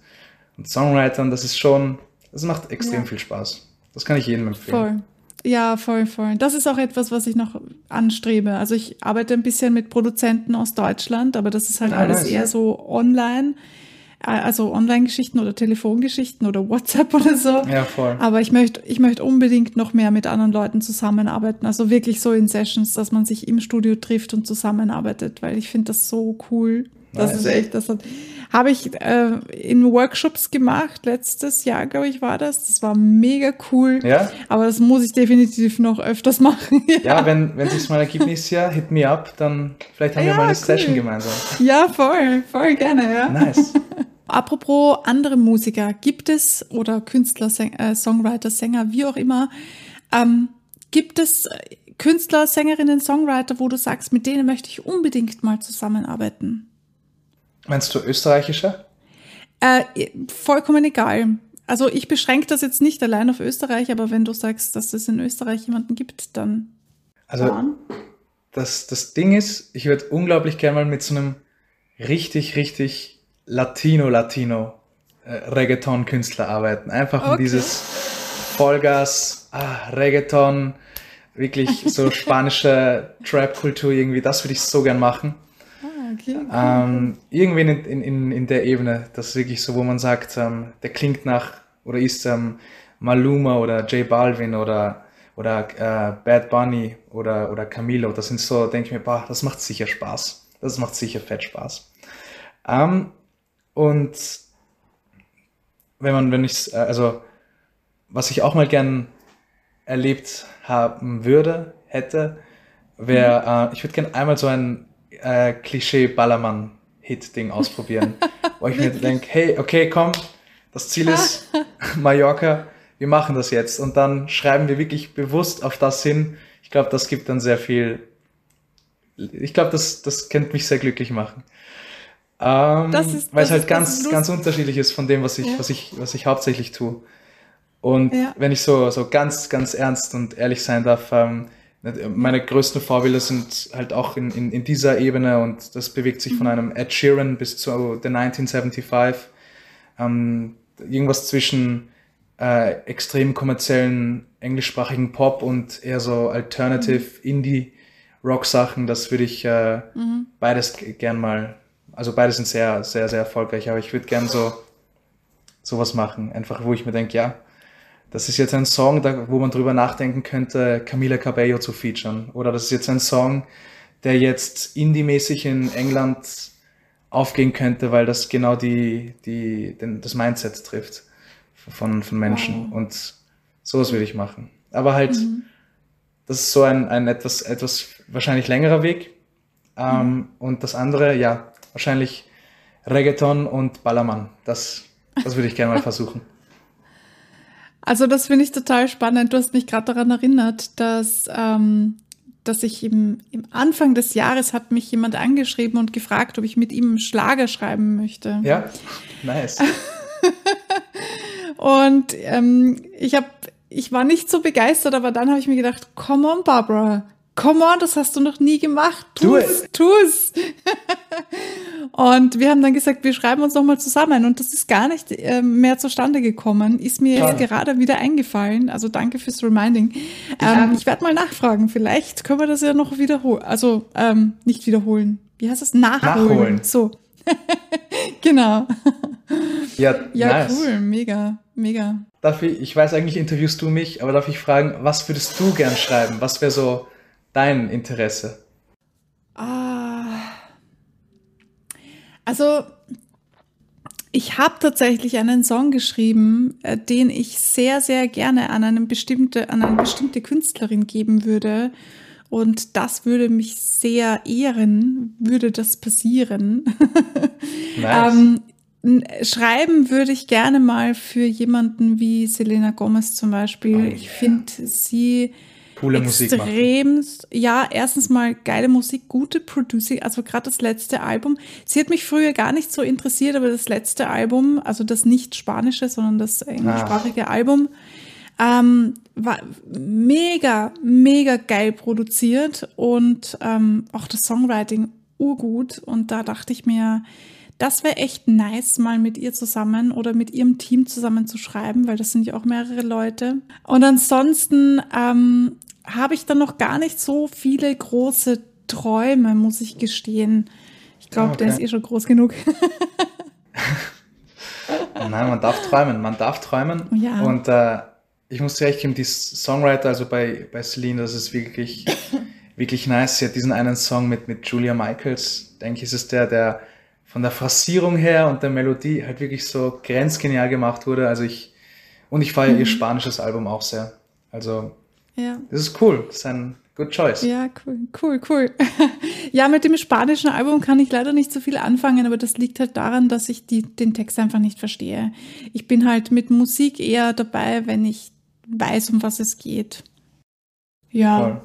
und Songwritern, das ist schon, das macht extrem ja. viel Spaß. Das kann ich jedem empfehlen. Voll. Ja, voll, voll. Das ist auch etwas, was ich noch anstrebe. Also ich arbeite ein bisschen mit Produzenten aus Deutschland, aber das ist halt ja, alles nice. eher so online. Äh, also Online-Geschichten oder Telefongeschichten oder WhatsApp [laughs] oder so. Ja, voll. Aber ich möchte, ich möchte unbedingt noch mehr mit anderen Leuten zusammenarbeiten. Also wirklich so in Sessions, dass man sich im Studio trifft und zusammenarbeitet, weil ich finde das so cool. Das nice. ist echt, das hat, habe ich äh, in Workshops gemacht, letztes Jahr, glaube ich, war das. Das war mega cool. Ja. Aber das muss ich definitiv noch öfters machen. ja, [laughs] ja wenn, wenn sich mal ergibt nächstes Jahr, hit me up, dann vielleicht haben ja, wir mal eine cool. Session gemeinsam. Ja, voll, voll gerne, ja. Nice. [laughs] Apropos andere Musiker, gibt es oder Künstler, äh, Songwriter, Sänger, wie auch immer, ähm, gibt es Künstler, Sängerinnen, Songwriter, wo du sagst, mit denen möchte ich unbedingt mal zusammenarbeiten? Meinst du österreichische? Äh, vollkommen egal. Also ich beschränke das jetzt nicht allein auf Österreich, aber wenn du sagst, dass es in Österreich jemanden gibt, dann. Also das, das Ding ist, ich würde unglaublich gerne mal mit so einem richtig, richtig Latino-Latino äh, Reggaeton-Künstler arbeiten. Einfach okay. um dieses Vollgas, ah, Reggaeton, wirklich so [laughs] spanische Trap-Kultur irgendwie, das würde ich so gern machen. Okay, cool. ähm, irgendwie in, in, in der Ebene, das ist wirklich so, wo man sagt, ähm, der klingt nach oder ist ähm, Maluma oder J Balvin oder, oder äh, Bad Bunny oder, oder Camilo. Das sind so, denke ich mir, boah, das macht sicher Spaß. Das macht sicher fett Spaß. Ähm, und wenn man, wenn ich, äh, also was ich auch mal gern erlebt haben würde, hätte, wäre, mhm. äh, ich würde gern einmal so ein äh, Klischee-Ballermann-Hit-Ding ausprobieren, [laughs] wo ich mir denke, hey, okay, komm, das Ziel ist [laughs] Mallorca, wir machen das jetzt und dann schreiben wir wirklich bewusst auf das hin. Ich glaube, das gibt dann sehr viel, ich glaube, das, das könnte mich sehr glücklich machen. Ähm, weil es halt ganz, ganz unterschiedlich ist von dem, was ich, ja. was ich, was ich hauptsächlich tue. Und ja. wenn ich so, so ganz, ganz ernst und ehrlich sein darf, ähm, meine größten Vorbilder sind halt auch in, in, in dieser Ebene und das bewegt sich mhm. von einem Ed Sheeran bis zu The 1975. Ähm, irgendwas zwischen äh, extrem kommerziellen englischsprachigen Pop und eher so Alternative mhm. Indie Rock Sachen, das würde ich äh, mhm. beides gern mal also beide sind sehr, sehr, sehr erfolgreich, aber ich würde gern so sowas machen. Einfach, wo ich mir denke, ja, das ist jetzt ein Song, da, wo man drüber nachdenken könnte, Camila Cabello zu featuren. Oder das ist jetzt ein Song, der jetzt indie-mäßig in England aufgehen könnte, weil das genau die, die, den, das Mindset trifft von, von Menschen. Wow. Und sowas würde ich machen. Aber halt, mhm. das ist so ein, ein etwas, etwas wahrscheinlich längerer Weg. Ähm, mhm. Und das andere, ja, wahrscheinlich Reggaeton und Ballermann. Das, das würde ich gerne mal [laughs] versuchen. Also das finde ich total spannend. Du hast mich gerade daran erinnert, dass, ähm, dass ich im, im Anfang des Jahres hat mich jemand angeschrieben und gefragt, ob ich mit ihm Schlager schreiben möchte. Ja, nice. [laughs] und ähm, ich habe ich war nicht so begeistert, aber dann habe ich mir gedacht, come on, Barbara, come on, das hast du noch nie gemacht. Tu's, tu's. [laughs] und wir haben dann gesagt, wir schreiben uns nochmal zusammen. Und das ist gar nicht äh, mehr zustande gekommen. Ist mir jetzt gerade wieder eingefallen. Also danke fürs Reminding. Ähm, ich werde mal nachfragen. Vielleicht können wir das ja noch wiederholen. Also ähm, nicht wiederholen. Wie heißt das? Nachholen. Nachholen. So. [laughs] genau. Ja, ja nice. cool. Mega, mega. Darf ich, ich weiß eigentlich interviewst du mich, aber darf ich fragen, was würdest du gern schreiben? Was wäre so dein Interesse? Also, ich habe tatsächlich einen Song geschrieben, äh, den ich sehr, sehr gerne an, eine bestimmte, an eine bestimmte Künstlerin geben würde. Und das würde mich sehr ehren, würde das passieren. [laughs] Nice. ähm, schreiben würde ich gerne mal für jemanden wie Selena Gomez zum Beispiel. Oh, yeah. Ich finde sie Coole Musik extremst, ja, erstens mal geile Musik, gute Producing, also gerade das letzte Album. Sie hat mich früher gar nicht so interessiert, aber das letzte Album, also das nicht spanische, sondern das englischsprachige ah. Album, ähm, war mega, mega geil produziert und ähm, auch das Songwriting urgut. Und da dachte ich mir, das wäre echt nice, mal mit ihr zusammen oder mit ihrem Team zusammen zu schreiben, weil das sind ja auch mehrere Leute. Und ansonsten ähm, habe ich dann noch gar nicht so viele große Träume, muss ich gestehen. Ich glaube, okay. der ist eh schon groß genug. [laughs] Nein, man darf träumen, man darf träumen. Ja. Und äh, ich muss dir echt geben, die Songwriter, also bei, bei Celine, das ist wirklich, wirklich nice. Sie hat diesen einen Song mit, mit Julia Michaels, denke ich, ist es der, der von der Phrasierung her und der Melodie halt wirklich so grenzgenial gemacht wurde. Also ich, und ich feiere mhm. ihr spanisches Album auch sehr. Also ja. Das ist cool. Das ist ein good choice. Ja, cool, cool, cool. [laughs] ja, mit dem spanischen Album kann ich leider nicht so viel anfangen, aber das liegt halt daran, dass ich die, den Text einfach nicht verstehe. Ich bin halt mit Musik eher dabei, wenn ich weiß, um was es geht. Ja. Cool.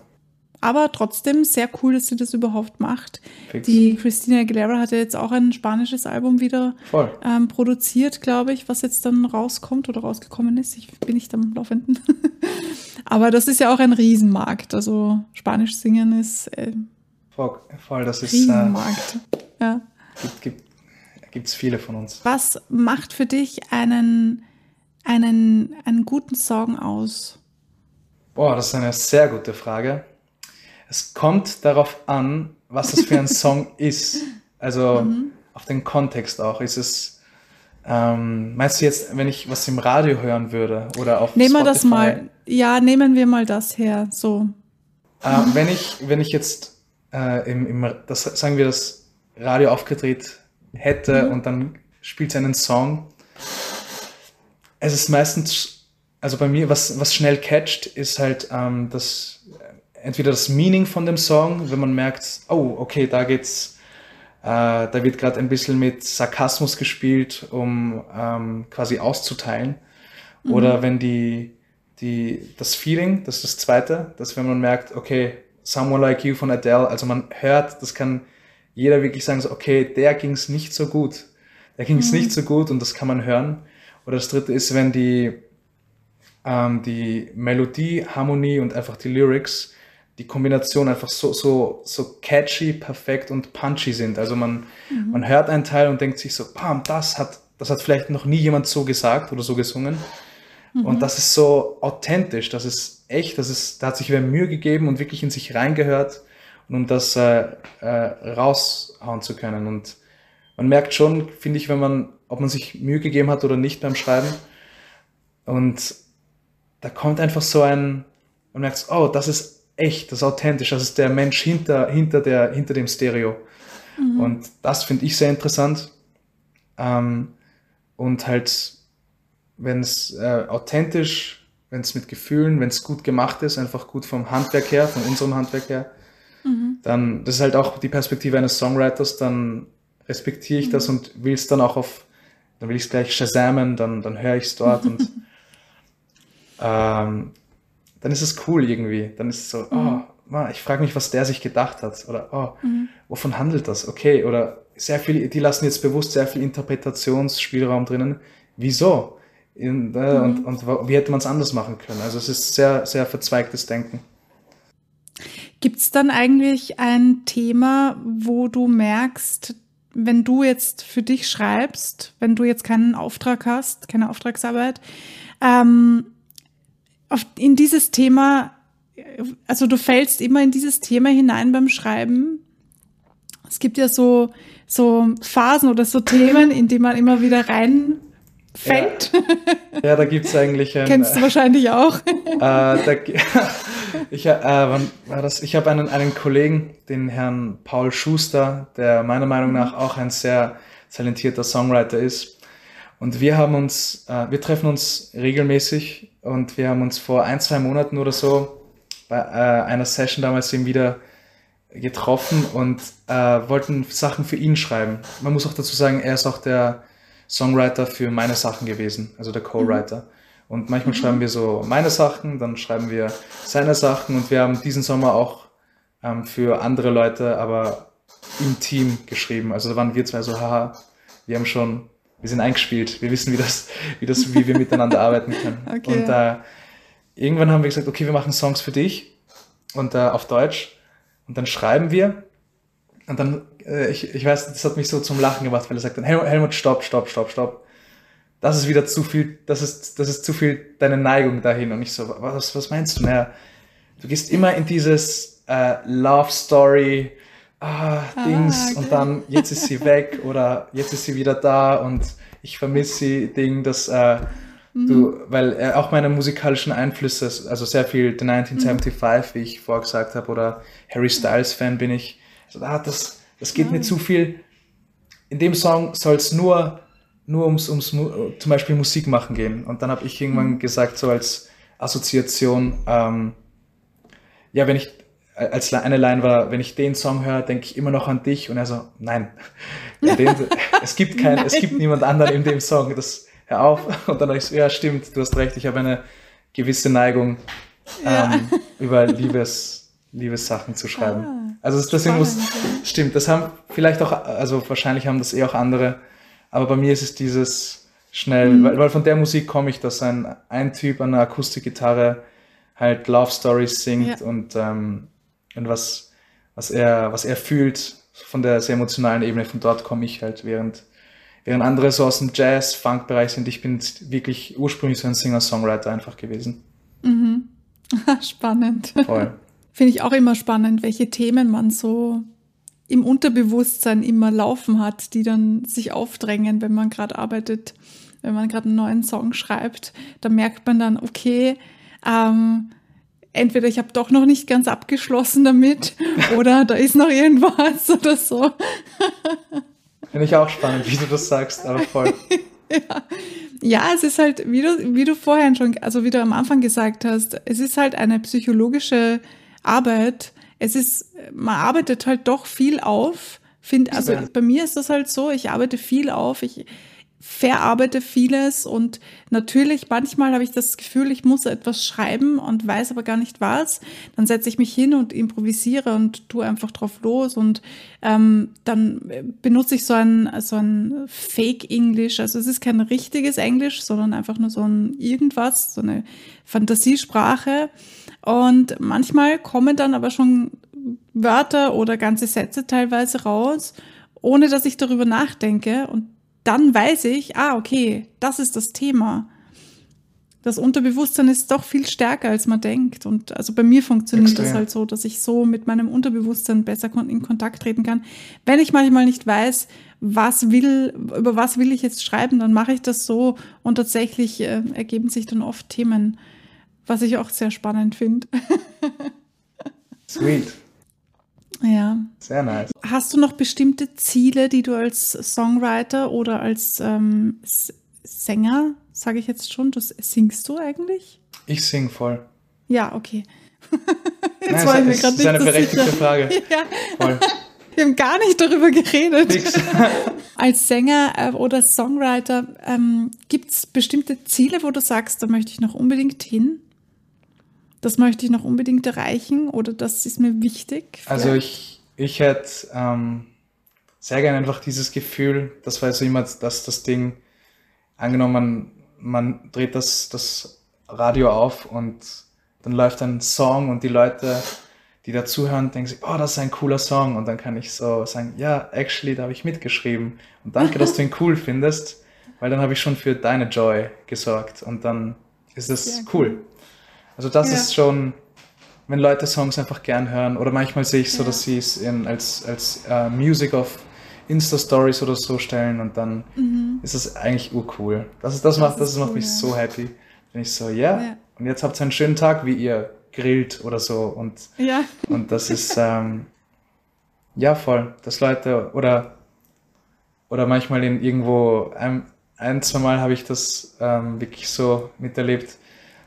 Aber trotzdem sehr cool, dass sie das überhaupt macht. Fix. Die Christina Aguilera hat ja jetzt auch ein spanisches Album wieder ähm, produziert, glaube ich, was jetzt dann rauskommt oder rausgekommen ist. Ich bin nicht am Laufenden. [laughs] aber das ist ja auch ein Riesenmarkt. Also Spanisch singen ist äh, voll, voll, das ist Riesenmarkt. Äh, ja. Gibt, gibt es viele von uns. Was macht für dich einen, einen, einen guten Song aus? Boah, das ist eine sehr gute Frage. Es kommt darauf an, was das für ein [laughs] Song ist. Also mhm. auf den Kontext auch. Ist es, ähm, meinst du jetzt, wenn ich was im Radio hören würde oder auf Nehmen wir das mal, ja, nehmen wir mal das her, so. Äh, wenn ich, wenn ich jetzt äh, im, im, das, sagen wir, das Radio aufgedreht hätte mhm. und dann spielt sie einen Song, es ist meistens, also bei mir, was, was schnell catcht, ist halt ähm, das entweder das Meaning von dem Song, wenn man merkt, oh, okay, da geht's, äh, da wird gerade ein bisschen mit Sarkasmus gespielt, um ähm, quasi auszuteilen. Mhm. Oder wenn die, die, das Feeling, das ist das zweite, dass wenn man merkt, okay, Someone Like You von Adele, also man hört, das kann jeder wirklich sagen, so, okay, der ging's nicht so gut. Der ging's mhm. nicht so gut und das kann man hören. Oder das dritte ist, wenn die, ähm, die Melodie, Harmonie und einfach die Lyrics die Kombination einfach so, so, so catchy, perfekt und punchy sind. Also man, mhm. man hört einen Teil und denkt sich so, bam, das hat, das hat vielleicht noch nie jemand so gesagt oder so gesungen. Mhm. Und das ist so authentisch, das ist echt, das ist, da hat sich wer Mühe gegeben und wirklich in sich reingehört, um das äh, äh, raushauen zu können. Und man merkt schon, finde ich, wenn man, ob man sich Mühe gegeben hat oder nicht beim Schreiben. Und da kommt einfach so ein, man merkt, oh, das ist echt, das ist authentisch, das ist der Mensch hinter, hinter, der, hinter dem Stereo. Mhm. Und das finde ich sehr interessant. Ähm, und halt, wenn es äh, authentisch, wenn es mit Gefühlen, wenn es gut gemacht ist, einfach gut vom Handwerk her, von unserem Handwerk her, mhm. dann, das ist halt auch die Perspektive eines Songwriters, dann respektiere ich mhm. das und will es dann auch auf, dann will ich es gleich shazamen, dann, dann höre ich es dort und [laughs] ähm, dann ist es cool irgendwie. Dann ist es so, mhm. oh, ich frage mich, was der sich gedacht hat. Oder, oh, mhm. wovon handelt das? Okay, oder sehr viel, die lassen jetzt bewusst sehr viel Interpretationsspielraum drinnen. Wieso? In, äh, mhm. und, und wie hätte man es anders machen können? Also es ist sehr, sehr verzweigtes Denken. Gibt es dann eigentlich ein Thema, wo du merkst, wenn du jetzt für dich schreibst, wenn du jetzt keinen Auftrag hast, keine Auftragsarbeit, ähm, auf, in dieses Thema, also du fällst immer in dieses Thema hinein beim Schreiben. Es gibt ja so, so Phasen oder so Themen, in die man immer wieder reinfällt. Ja, ja da gibt es eigentlich ein, Kennst du wahrscheinlich auch. Äh, da, [laughs] ich äh, ich habe einen, einen Kollegen, den Herrn Paul Schuster, der meiner Meinung nach auch ein sehr talentierter Songwriter ist. Und wir haben uns, äh, wir treffen uns regelmäßig und wir haben uns vor ein, zwei Monaten oder so bei äh, einer Session damals eben wieder getroffen und äh, wollten Sachen für ihn schreiben. Man muss auch dazu sagen, er ist auch der Songwriter für meine Sachen gewesen, also der Co-Writer. Mhm. Und manchmal mhm. schreiben wir so meine Sachen, dann schreiben wir seine Sachen und wir haben diesen Sommer auch ähm, für andere Leute, aber im Team geschrieben. Also da waren wir zwei so, haha, wir haben schon wir sind eingespielt, wir wissen, wie das, wie das, wie wir miteinander [laughs] arbeiten können. Okay. Und äh, irgendwann haben wir gesagt, okay, wir machen Songs für dich und äh, auf Deutsch und dann schreiben wir und dann, äh, ich, ich weiß, das hat mich so zum Lachen gemacht, weil er sagt dann, Helmut, Helmut, stopp, stopp, stopp, stopp. Das ist wieder zu viel, das ist, das ist zu viel deine Neigung dahin. Und ich so, was, was meinst du? Naja, du gehst immer in dieses äh, Love Story, ah, ah, Dings, okay. und dann jetzt ist sie weg oder jetzt ist sie wieder da und ich vermisse sie, Ding, dass äh, mhm. du, weil äh, auch meine musikalischen Einflüsse, also sehr viel The 1975, mhm. wie ich vorher gesagt habe, oder Harry Styles Fan bin ich. Also, ah, das, das geht ja. mir zu viel. In dem Song soll es nur, nur ums, ums zum Beispiel Musik machen gehen. Und dann habe ich irgendwann mhm. gesagt, so als Assoziation, ähm, ja, wenn ich als eine Line war, wenn ich den Song höre, denke ich immer noch an dich. Und er so, nein, [laughs] den, es gibt kein, es gibt niemand anderen in dem Song. Das, hör auf. Und dann habe ich so, ja, stimmt, du hast recht, ich habe eine gewisse Neigung ja. ähm, über Liebes, Liebessachen zu schreiben. Ah, also deswegen muss, stimmt, das haben vielleicht auch, also wahrscheinlich haben das eh auch andere, aber bei mir ist es dieses schnell, mhm. weil, weil, von der Musik komme ich, dass ein, ein Typ an einer Akustikgitarre halt Love Stories singt ja. und, ähm, und was, was er, was er fühlt von der sehr emotionalen Ebene, von dort komme ich halt, während, während andere so aus dem Jazz, Funk-Bereich sind. Ich bin wirklich ursprünglich so ein Singer-Songwriter einfach gewesen. Mhm. [laughs] Spannend. Voll. [laughs] Finde ich auch immer spannend, welche Themen man so im Unterbewusstsein immer laufen hat, die dann sich aufdrängen, wenn man gerade arbeitet, wenn man gerade einen neuen Song schreibt. Da merkt man dann, okay, ähm, entweder ich habe doch noch nicht ganz abgeschlossen damit [laughs] oder da ist noch irgendwas oder so. Finde ich auch spannend, wie du das sagst, aber voll. [laughs] ja. ja, es ist halt, wie du, wie du vorhin schon, also wie du am Anfang gesagt hast, es ist halt eine psychologische Arbeit. Es ist, man arbeitet halt doch viel auf. Find, also bei mir ist das halt so, ich arbeite viel auf. Ich, verarbeite vieles und natürlich manchmal habe ich das Gefühl, ich muss etwas schreiben und weiß aber gar nicht was. Dann setze ich mich hin und improvisiere und tue einfach drauf los und ähm, dann benutze ich so ein, so ein Fake-Englisch. Also es ist kein richtiges Englisch, sondern einfach nur so ein irgendwas, so eine Fantasiesprache. Und manchmal kommen dann aber schon Wörter oder ganze Sätze teilweise raus, ohne dass ich darüber nachdenke und dann weiß ich, ah, okay, das ist das Thema. Das Unterbewusstsein ist doch viel stärker, als man denkt. Und also bei mir funktioniert Extrem. das halt so, dass ich so mit meinem Unterbewusstsein besser in Kontakt treten kann. Wenn ich manchmal nicht weiß, was will, über was will ich jetzt schreiben, dann mache ich das so und tatsächlich äh, ergeben sich dann oft Themen, was ich auch sehr spannend finde. [laughs] Sweet. Ja. Sehr nice. Hast du noch bestimmte Ziele, die du als Songwriter oder als ähm, Sänger, sage ich jetzt schon, das singst du eigentlich? Ich sing voll. Ja, okay. [laughs] Jetzt Nein, war ich mir gerade nicht Das ist eine berechtigte sicher. Frage. [laughs] Ja. Voll. [laughs] Wir haben gar nicht darüber geredet. Als Sänger äh, oder Songwriter ähm, gibt es bestimmte Ziele, wo du sagst, da möchte ich noch unbedingt hin? Das möchte ich noch unbedingt erreichen oder das ist mir wichtig? Also ich, ich hätte ähm, sehr gerne einfach dieses Gefühl, das war so immer dass das Ding, angenommen, man, man dreht das, das Radio auf und dann läuft ein Song und die Leute, die dazuhören, denken sich, oh, das ist ein cooler Song. Und dann kann ich so sagen, ja, actually, da habe ich mitgeschrieben. Und danke, dass du ihn cool findest, weil dann habe ich schon für deine Joy gesorgt. Und dann ist es cool. cool. Also das ja. ist schon, wenn Leute Songs einfach gern hören oder manchmal sehe ich so, ja. dass sie es in, als, als uh, Music of Insta-Stories oder so stellen und dann mhm. ist es eigentlich urcool. Das, ist, das, das macht, das cool, macht mich ja. so happy. Wenn ich so, yeah, ja, und jetzt habt ihr einen schönen Tag, wie ihr grillt oder so und, ja. und das [laughs] ist, ähm, ja voll, dass Leute oder, oder manchmal in irgendwo, ein, ein zwei Mal habe ich das ähm, wirklich so miterlebt,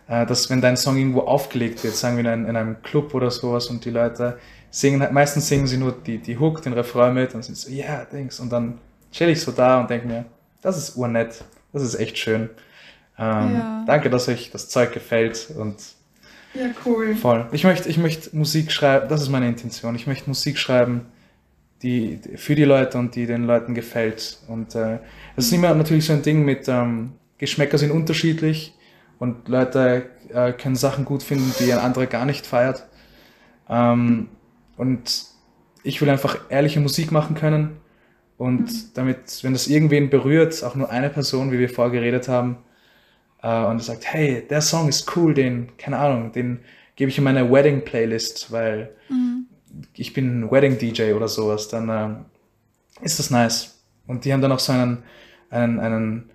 dass wenn dein Song irgendwo aufgelegt wird, sagen wir in einem, in einem Club oder sowas und die Leute singen, meistens singen sie nur die, die Hook, den Refrain mit und sind so, ja, yeah, Dings. Und dann chill ich so da und denke mir, das ist urnett, das ist echt schön. Ähm, ja. Danke, dass euch das Zeug gefällt und ja, cool. Voll. Ich möchte, ich möchte Musik schreiben, das ist meine Intention. Ich möchte Musik schreiben, die, für die Leute und die den Leuten gefällt. Und äh, das ist immer natürlich so ein Ding mit ähm, Geschmäcker sind unterschiedlich und Leute äh, können Sachen gut finden, die ein anderer gar nicht feiert. Ähm, und ich will einfach ehrliche Musik machen können und mhm. damit, wenn das irgendwen berührt, auch nur eine Person, wie wir vorher geredet haben, äh, und sagt, hey, der Song ist cool, den, keine Ahnung, den gebe ich in meine Wedding-Playlist, weil mhm. ich bin Wedding-DJ oder sowas, dann äh, ist das nice. Und die haben dann auch so einen, einen, einen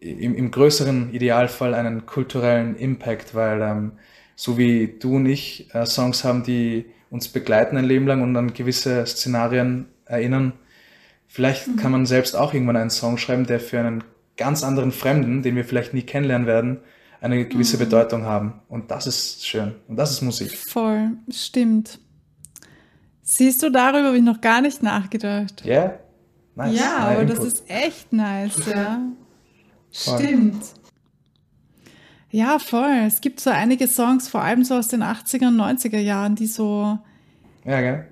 im, im größeren Idealfall einen kulturellen Impact, weil ähm, so wie du und ich äh, Songs haben, die uns begleiten ein Leben lang und an gewisse Szenarien erinnern, vielleicht mhm. kann man selbst auch irgendwann einen Song schreiben, der für einen ganz anderen Fremden, den wir vielleicht nie kennenlernen werden, eine gewisse mhm. Bedeutung haben. Und das ist schön. Und das ist Musik. Voll, stimmt. Siehst du, darüber habe ich noch gar nicht nachgedacht. Ja? Yeah? Nice. Ja, aber Input. das ist echt nice, ja. Stimmt. Ja, voll. Es gibt so einige Songs, vor allem so aus den 80er und 90er Jahren, die so. Ja, gell?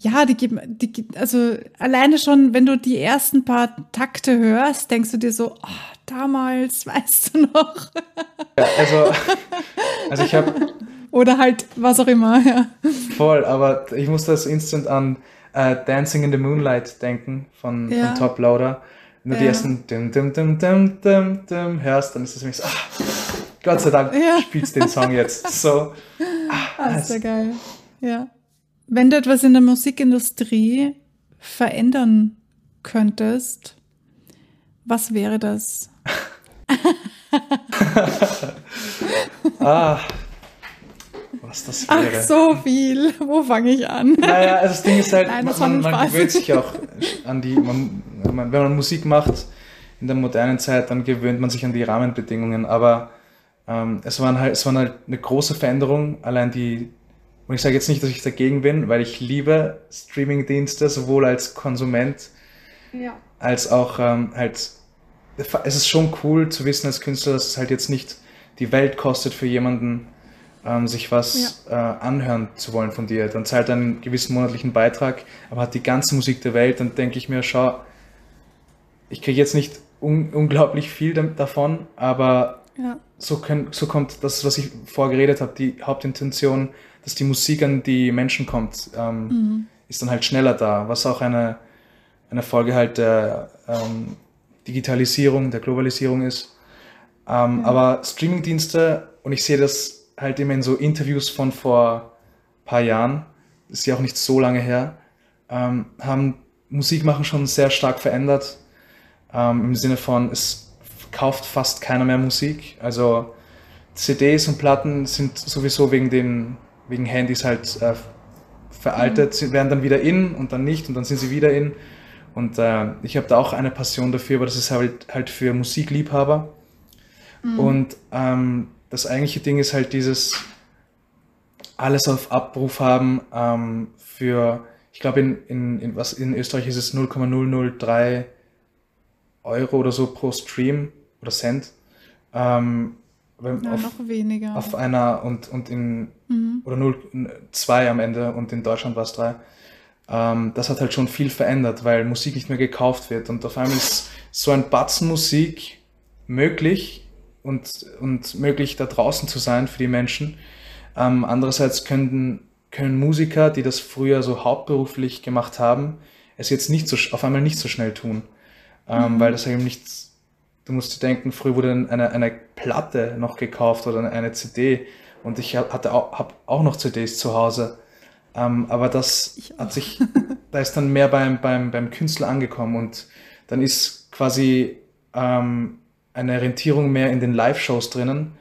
Ja, die geben, die, also alleine schon, wenn du die ersten paar Takte hörst, denkst du dir so, oh, damals, [laughs] weißt du noch? Ja, also, also ich habe. Oder halt was auch immer, ja. Voll, aber ich muss das instant an uh, Dancing in the Moonlight denken von, ja. von Top Loader. Wenn du ja. die ersten dim, dim, dim, dim, dim, dim hörst, dann ist das nämlich so, ah, Gott sei Dank ja. spielst den Song jetzt. So. Ah, ah ist ja geil. Ja. Wenn du etwas in der Musikindustrie verändern könntest, was wäre das? [laughs] ah, was das wäre. Ach, so viel. Wo fange ich an? Naja, also das Ding ist halt, Nein, man, man gewöhnt sich auch an die, man, wenn man Musik macht in der modernen Zeit, dann gewöhnt man sich an die Rahmenbedingungen, aber ähm, es, waren halt, es war halt eine große Veränderung, allein die, und ich sage jetzt nicht, dass ich dagegen bin, weil ich liebe Streamingdienste, sowohl als Konsument ja. als auch ähm, halt, es ist schon cool zu wissen als Künstler, dass es halt jetzt nicht die Welt kostet für jemanden, ähm, sich was ja. äh, anhören zu wollen von dir. Dann zahlt er einen gewissen monatlichen Beitrag, aber hat die ganze Musik der Welt, dann denke ich mir, schau, ich kriege jetzt nicht un unglaublich viel davon, aber ja. so, können, so kommt das, was ich vorgeredet habe, die Hauptintention, dass die Musik an die Menschen kommt, ähm, mhm. ist dann halt schneller da, was auch eine, eine Folge halt der ähm, Digitalisierung, der Globalisierung ist. Ähm, ja. Aber Streamingdienste, und ich sehe das halt immer in so Interviews von vor ein paar Jahren, ist ja auch nicht so lange her, ähm, haben Musikmachen schon sehr stark verändert. Ähm, Im Sinne von, es kauft fast keiner mehr Musik. Also CDs und Platten sind sowieso wegen den wegen Handys halt äh, veraltet, mhm. werden dann wieder in und dann nicht und dann sind sie wieder in. Und äh, ich habe da auch eine Passion dafür, aber das ist halt, halt für Musikliebhaber. Mhm. Und ähm, das eigentliche Ding ist halt dieses alles auf Abruf haben ähm, für, ich glaube in, in, in, was in Österreich ist es 0,003 Euro oder so pro Stream oder Cent. Ähm, ja, auf, noch weniger. Auf einer und, und in, mhm. oder 0,2 am Ende und in Deutschland war es 3. Ähm, das hat halt schon viel verändert, weil Musik nicht mehr gekauft wird und auf einmal ist so ein Batzen Musik möglich und, und möglich da draußen zu sein für die Menschen. Ähm, andererseits können, können Musiker, die das früher so hauptberuflich gemacht haben, es jetzt nicht so, auf einmal nicht so schnell tun, ähm, mhm. weil das eben nicht du musst dir denken, früher wurde eine, eine Platte noch gekauft oder eine CD und ich hatte auch, habe auch noch CDs zu Hause. Ähm, aber das hat sich, da ist dann mehr beim, beim, beim Künstler angekommen und dann ist quasi ähm, eine Rentierung mehr in den Live-Shows drinnen.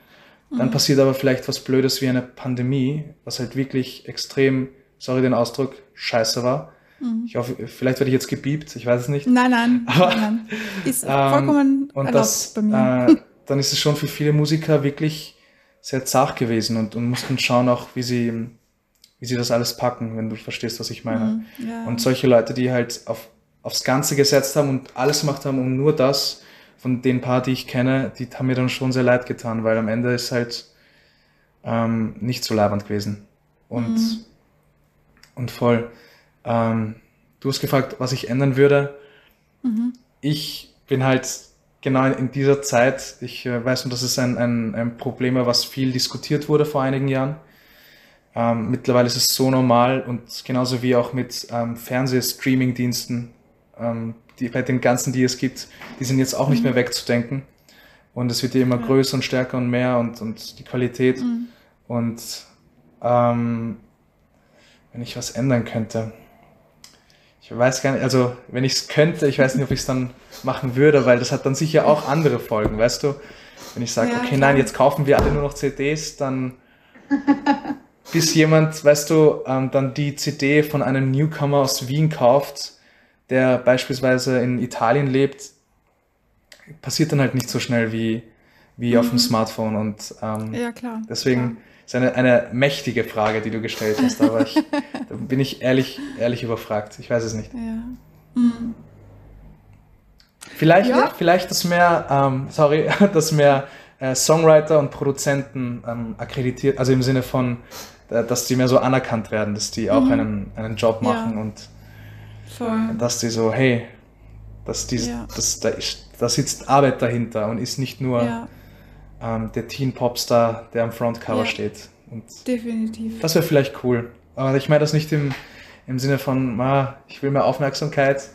Dann mhm. passiert aber vielleicht was Blödes wie eine Pandemie, was halt wirklich extrem, sorry den Ausdruck, scheiße war. Mhm. Ich hoffe, vielleicht werde ich jetzt gebiebt, ich weiß es nicht. Nein, nein, [laughs] Aber, nein, nein. Ist ähm, vollkommen und das, bei mir. Äh, [laughs] dann ist es schon für viele Musiker wirklich sehr zart gewesen und, und mussten schauen auch, wie sie, wie sie das alles packen, wenn du verstehst, was ich meine. Mhm, ja. Und solche Leute, die halt auf, aufs Ganze gesetzt haben und alles gemacht haben, um nur das, von den paar, die ich kenne, die haben mir dann schon sehr leid getan, weil am Ende ist halt ähm, nicht so leibend gewesen. Und, mhm. und voll. Ähm, du hast gefragt, was ich ändern würde. Mhm. Ich bin halt genau in dieser Zeit, ich äh, weiß nur, dass es ein, ein, ein Problem war, was viel diskutiert wurde vor einigen Jahren. Ähm, mittlerweile ist es so normal und genauso wie auch mit ähm, Fernseh-Streaming-Diensten, ähm, die, bei den ganzen, die es gibt, die sind jetzt auch nicht mhm. mehr wegzudenken. Und es wird ja immer ja. größer und stärker und mehr und, und die Qualität. Mhm. Und ähm, wenn ich was ändern könnte, weiß gar nicht, also wenn ich es könnte, ich weiß nicht, ob ich es dann machen würde, weil das hat dann sicher auch andere Folgen, weißt du? Wenn ich sage, ja, okay, klar. nein, jetzt kaufen wir alle nur noch CDs, dann [laughs] bis jemand, weißt du, ähm, dann die CD von einem Newcomer aus Wien kauft, der beispielsweise in Italien lebt, passiert dann halt nicht so schnell wie, wie mhm. auf dem mhm. Smartphone. Und ähm, ja, klar. deswegen klar. Ist eine, eine mächtige Frage, die du gestellt hast, aber ich, da bin ich ehrlich, ehrlich überfragt. Ich weiß es nicht. Ja. Mhm. Vielleicht, ja. vielleicht das mehr, ähm, sorry, [laughs] das mehr äh, Songwriter und Produzenten ähm, akkreditiert, also im Sinne von, äh, dass die mehr so anerkannt werden, dass die auch mhm. einen, einen Job machen ja. und Voll. dass die so, hey, dass die, ja. das, da, da sitzt Arbeit dahinter und ist nicht nur. Ähm, der Teen-Popstar, der am Frontcover steht. Und Definitiv. Das wäre vielleicht cool. Aber ich meine das nicht im, im Sinne von, ah, ich will mehr Aufmerksamkeit,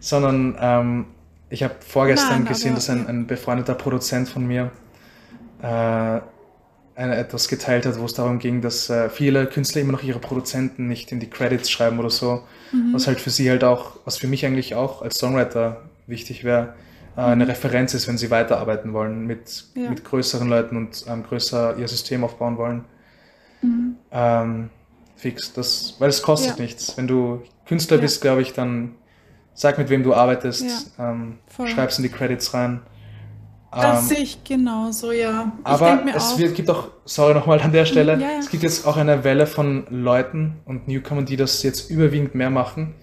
sondern ähm, ich habe vorgestern Nein, gesehen, dass ein, ein, befreundeter Produzent von mir äh, eine, etwas geteilt hat, wo es darum ging, dass äh, viele Künstler immer noch ihre Produzenten nicht in die Credits schreiben oder so. Mhm. Was halt für sie halt auch, was für mich eigentlich auch als Songwriter wichtig wäre, eine mhm. Referenz ist, wenn sie weiterarbeiten wollen mit, ja. mit größeren Leuten und ähm, größer ihr System aufbauen wollen. Mhm. Ähm, fix, das, weil es kostet ja. nichts. Wenn du Künstler ja. bist, glaube ich, dann sag mit wem du arbeitest, ähm, schreib's in die Credits rein. Das ähm, sehe ich genauso, ja. Ich aber es auch, wird, gibt auch, sorry nochmal an der Stelle, es gibt jetzt auch eine Welle von Leuten und Newcomern, die das jetzt überwiegend mehr machen.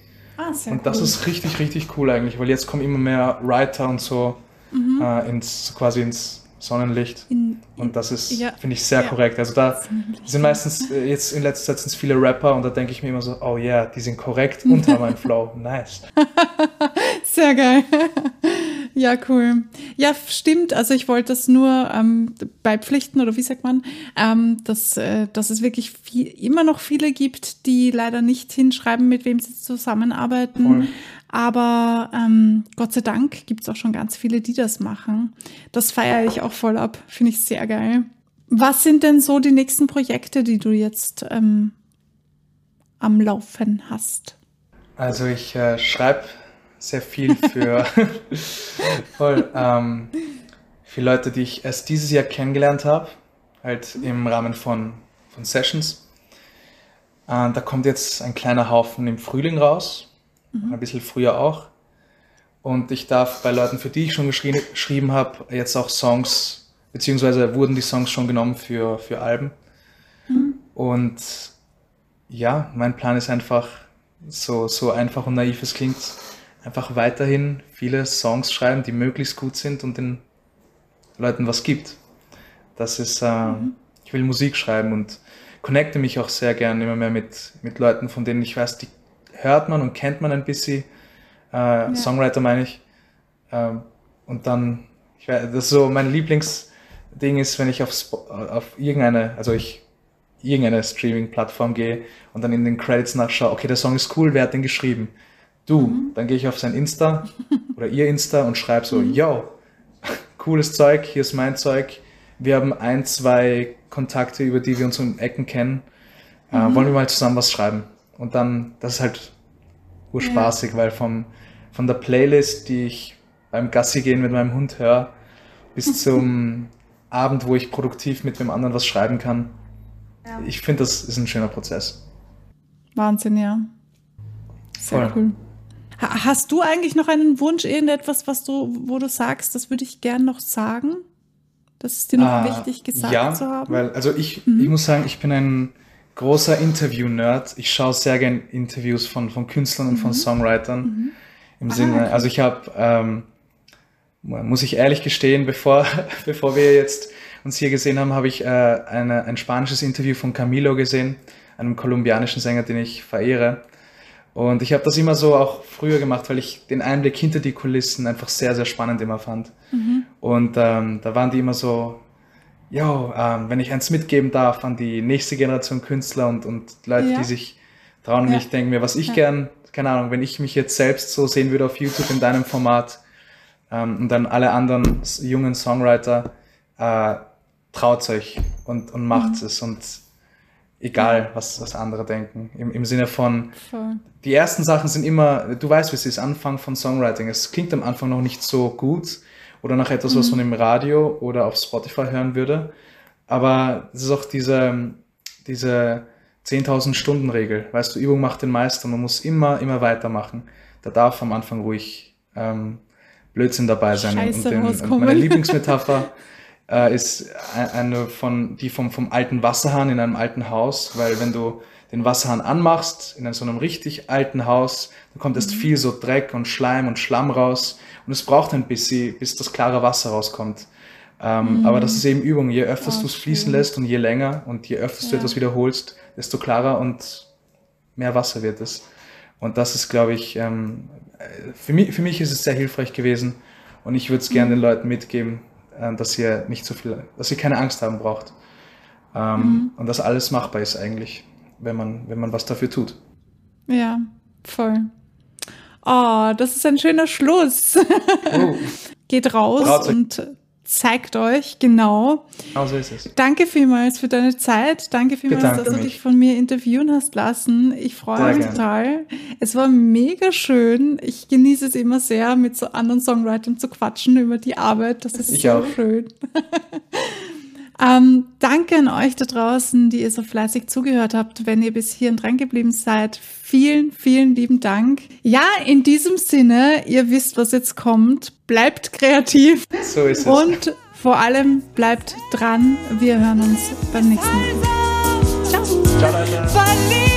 Ah, sehr und das cool. ist richtig, richtig cool eigentlich, weil jetzt kommen immer mehr Writer und so mhm. äh, ins, quasi ins Sonnenlicht. In, und das ist, ja, finde ich, sehr ja. korrekt. Also da sind meistens, äh, jetzt in letzter Zeit sind viele Rapper und da denke ich mir immer so, oh ja, yeah, die sind korrekt und haben einen Flow. Nice. [laughs] sehr geil. Ja, cool. Ja, stimmt. Also ich wollte das nur ähm, beipflichten oder wie sagt man, ähm, dass, äh, dass es wirklich viel, immer noch viele gibt, die leider nicht hinschreiben, mit wem sie zusammenarbeiten. Voll. Aber ähm, Gott sei Dank gibt es auch schon ganz viele, die das machen. Das feiere ich auch voll ab. Finde ich sehr geil. Was sind denn so die nächsten Projekte, die du jetzt ähm, am Laufen hast? Also ich äh, schreibe sehr viel für [laughs] voll, ähm, für Leute, die ich erst dieses Jahr kennengelernt habe, halt im Rahmen von, von Sessions. Äh, da kommt jetzt ein kleiner Haufen im Frühling raus mhm. ein bisschen früher auch. Und ich darf bei Leuten, für die ich schon geschri geschrieben habe, jetzt auch Songs, beziehungsweise wurden die Songs schon genommen für, für Alben. Mhm. Und ja, mein Plan ist einfach, so, so einfach und naiv es klingt, einfach weiterhin viele Songs schreiben, die möglichst gut sind und den Leuten was gibt. Das ist, äh, mhm. ich will Musik schreiben und connecte mich auch sehr gern immer mehr mit, mit Leuten, von denen ich weiß, die hört man und kennt man ein bisschen. Äh, ja. Songwriter meine ich. Ähm, und dann, ich weiß, das so mein Lieblingsding ist, wenn ich auf, auf irgendeine, also ich irgendeine Streaming-Plattform gehe und dann in den Credits nachschaue, okay, der Song ist cool, wer hat den geschrieben? Du, mhm. dann gehe ich auf sein Insta oder ihr Insta und schreibe so, mhm. yo, cooles Zeug, hier ist mein Zeug. Wir haben ein, zwei Kontakte, über die wir uns um Ecken kennen. Äh, mhm. wollen wir mal zusammen was schreiben? Und dann, das ist halt urspaßig, ja. weil vom, von der Playlist, die ich beim Gassi gehen mit meinem Hund höre, bis [laughs] zum Abend, wo ich produktiv mit dem anderen was schreiben kann. Ja. Ich finde, das ist ein schöner Prozess. Wahnsinn, ja. Sehr Voll. cool. Hast du eigentlich noch einen Wunsch, irgendetwas, was du, wo du sagst, das würde ich gern noch sagen? Das ist dir noch ah, wichtig gesagt ja, zu haben? Weil, also ich, mhm. ich muss sagen, ich bin ein großer Interview-Nerd. Ich schaue sehr gern Interviews von, von Künstlern und mhm. von Songwritern. Mhm. Im ah, Sinne, okay. also ich habe, ähm, muss ich ehrlich gestehen, [laughs] bevor, bevor wir jetzt uns hier gesehen haben, habe ich äh, eine, ein spanisches Interview von Camilo gesehen, einem kolumbianischen Sänger, den ich verehre. Und ich habe das immer so auch früher gemacht, weil ich den Einblick hinter die Kulissen einfach sehr, sehr spannend immer fand. Mhm. Und ähm, da waren die immer so jo, ähm, wenn ich eins mitgeben darf an die nächste Generation Künstler und, und Leute, ja. die sich trauen, ja. und ich denke mir, was ich ja. gern, keine Ahnung, wenn ich mich jetzt selbst so sehen würde auf YouTube in deinem Format ähm, und dann alle anderen jungen Songwriter, äh, traut euch und, und macht mhm. es und egal, was, was andere denken. Im, Im Sinne von, Voll. die ersten Sachen sind immer, du weißt, wie es ist, Anfang von Songwriting. Es klingt am Anfang noch nicht so gut, oder nach etwas, mhm. was man im Radio oder auf Spotify hören würde. Aber es ist auch diese, diese 10.000 Stunden Regel. Weißt du, Übung macht den Meister. Man muss immer, immer weitermachen. Da darf am Anfang ruhig ähm, Blödsinn dabei sein. Scheiße und, den, und meine Lieblingsmetapher [laughs] äh, ist eine von, die vom, vom alten Wasserhahn in einem alten Haus, weil wenn du den Wasserhahn anmachst in so einem richtig alten Haus, dann kommt erst mhm. viel so Dreck und Schleim und Schlamm raus und es braucht ein bisschen, bis das klare Wasser rauskommt. Ähm, mhm. Aber das ist eben Übung. Je öfters oh, du es fließen lässt und je länger und je öfters ja. du etwas wiederholst, desto klarer und mehr Wasser wird es. Und das ist, glaube ich, ähm, für, mich, für mich ist es sehr hilfreich gewesen und ich würde es gerne mhm. den Leuten mitgeben, äh, dass ihr nicht so viel, dass ihr keine Angst haben braucht. Ähm, mhm. Und dass alles machbar ist eigentlich, wenn man, wenn man was dafür tut. Ja, voll. Oh, das ist ein schöner Schluss. Oh. [laughs] Geht raus und zeigt euch genau. Genau so ist es. Danke vielmals für deine Zeit. Danke vielmals, Bedanke dass du dich von mir interviewen hast lassen. Ich freue mich total. Es war mega schön. Ich genieße es immer sehr, mit so anderen Songwritern zu quatschen über die Arbeit. Das ist ich so auch. schön. [laughs] Ähm, danke an euch da draußen, die ihr so fleißig zugehört habt, wenn ihr bis hierhin dran geblieben seid. Vielen, vielen lieben Dank. Ja, in diesem Sinne, ihr wisst, was jetzt kommt. Bleibt kreativ. So ist es. Und vor allem bleibt dran. Wir hören uns beim nächsten Mal. Ciao. Ciao, Leute.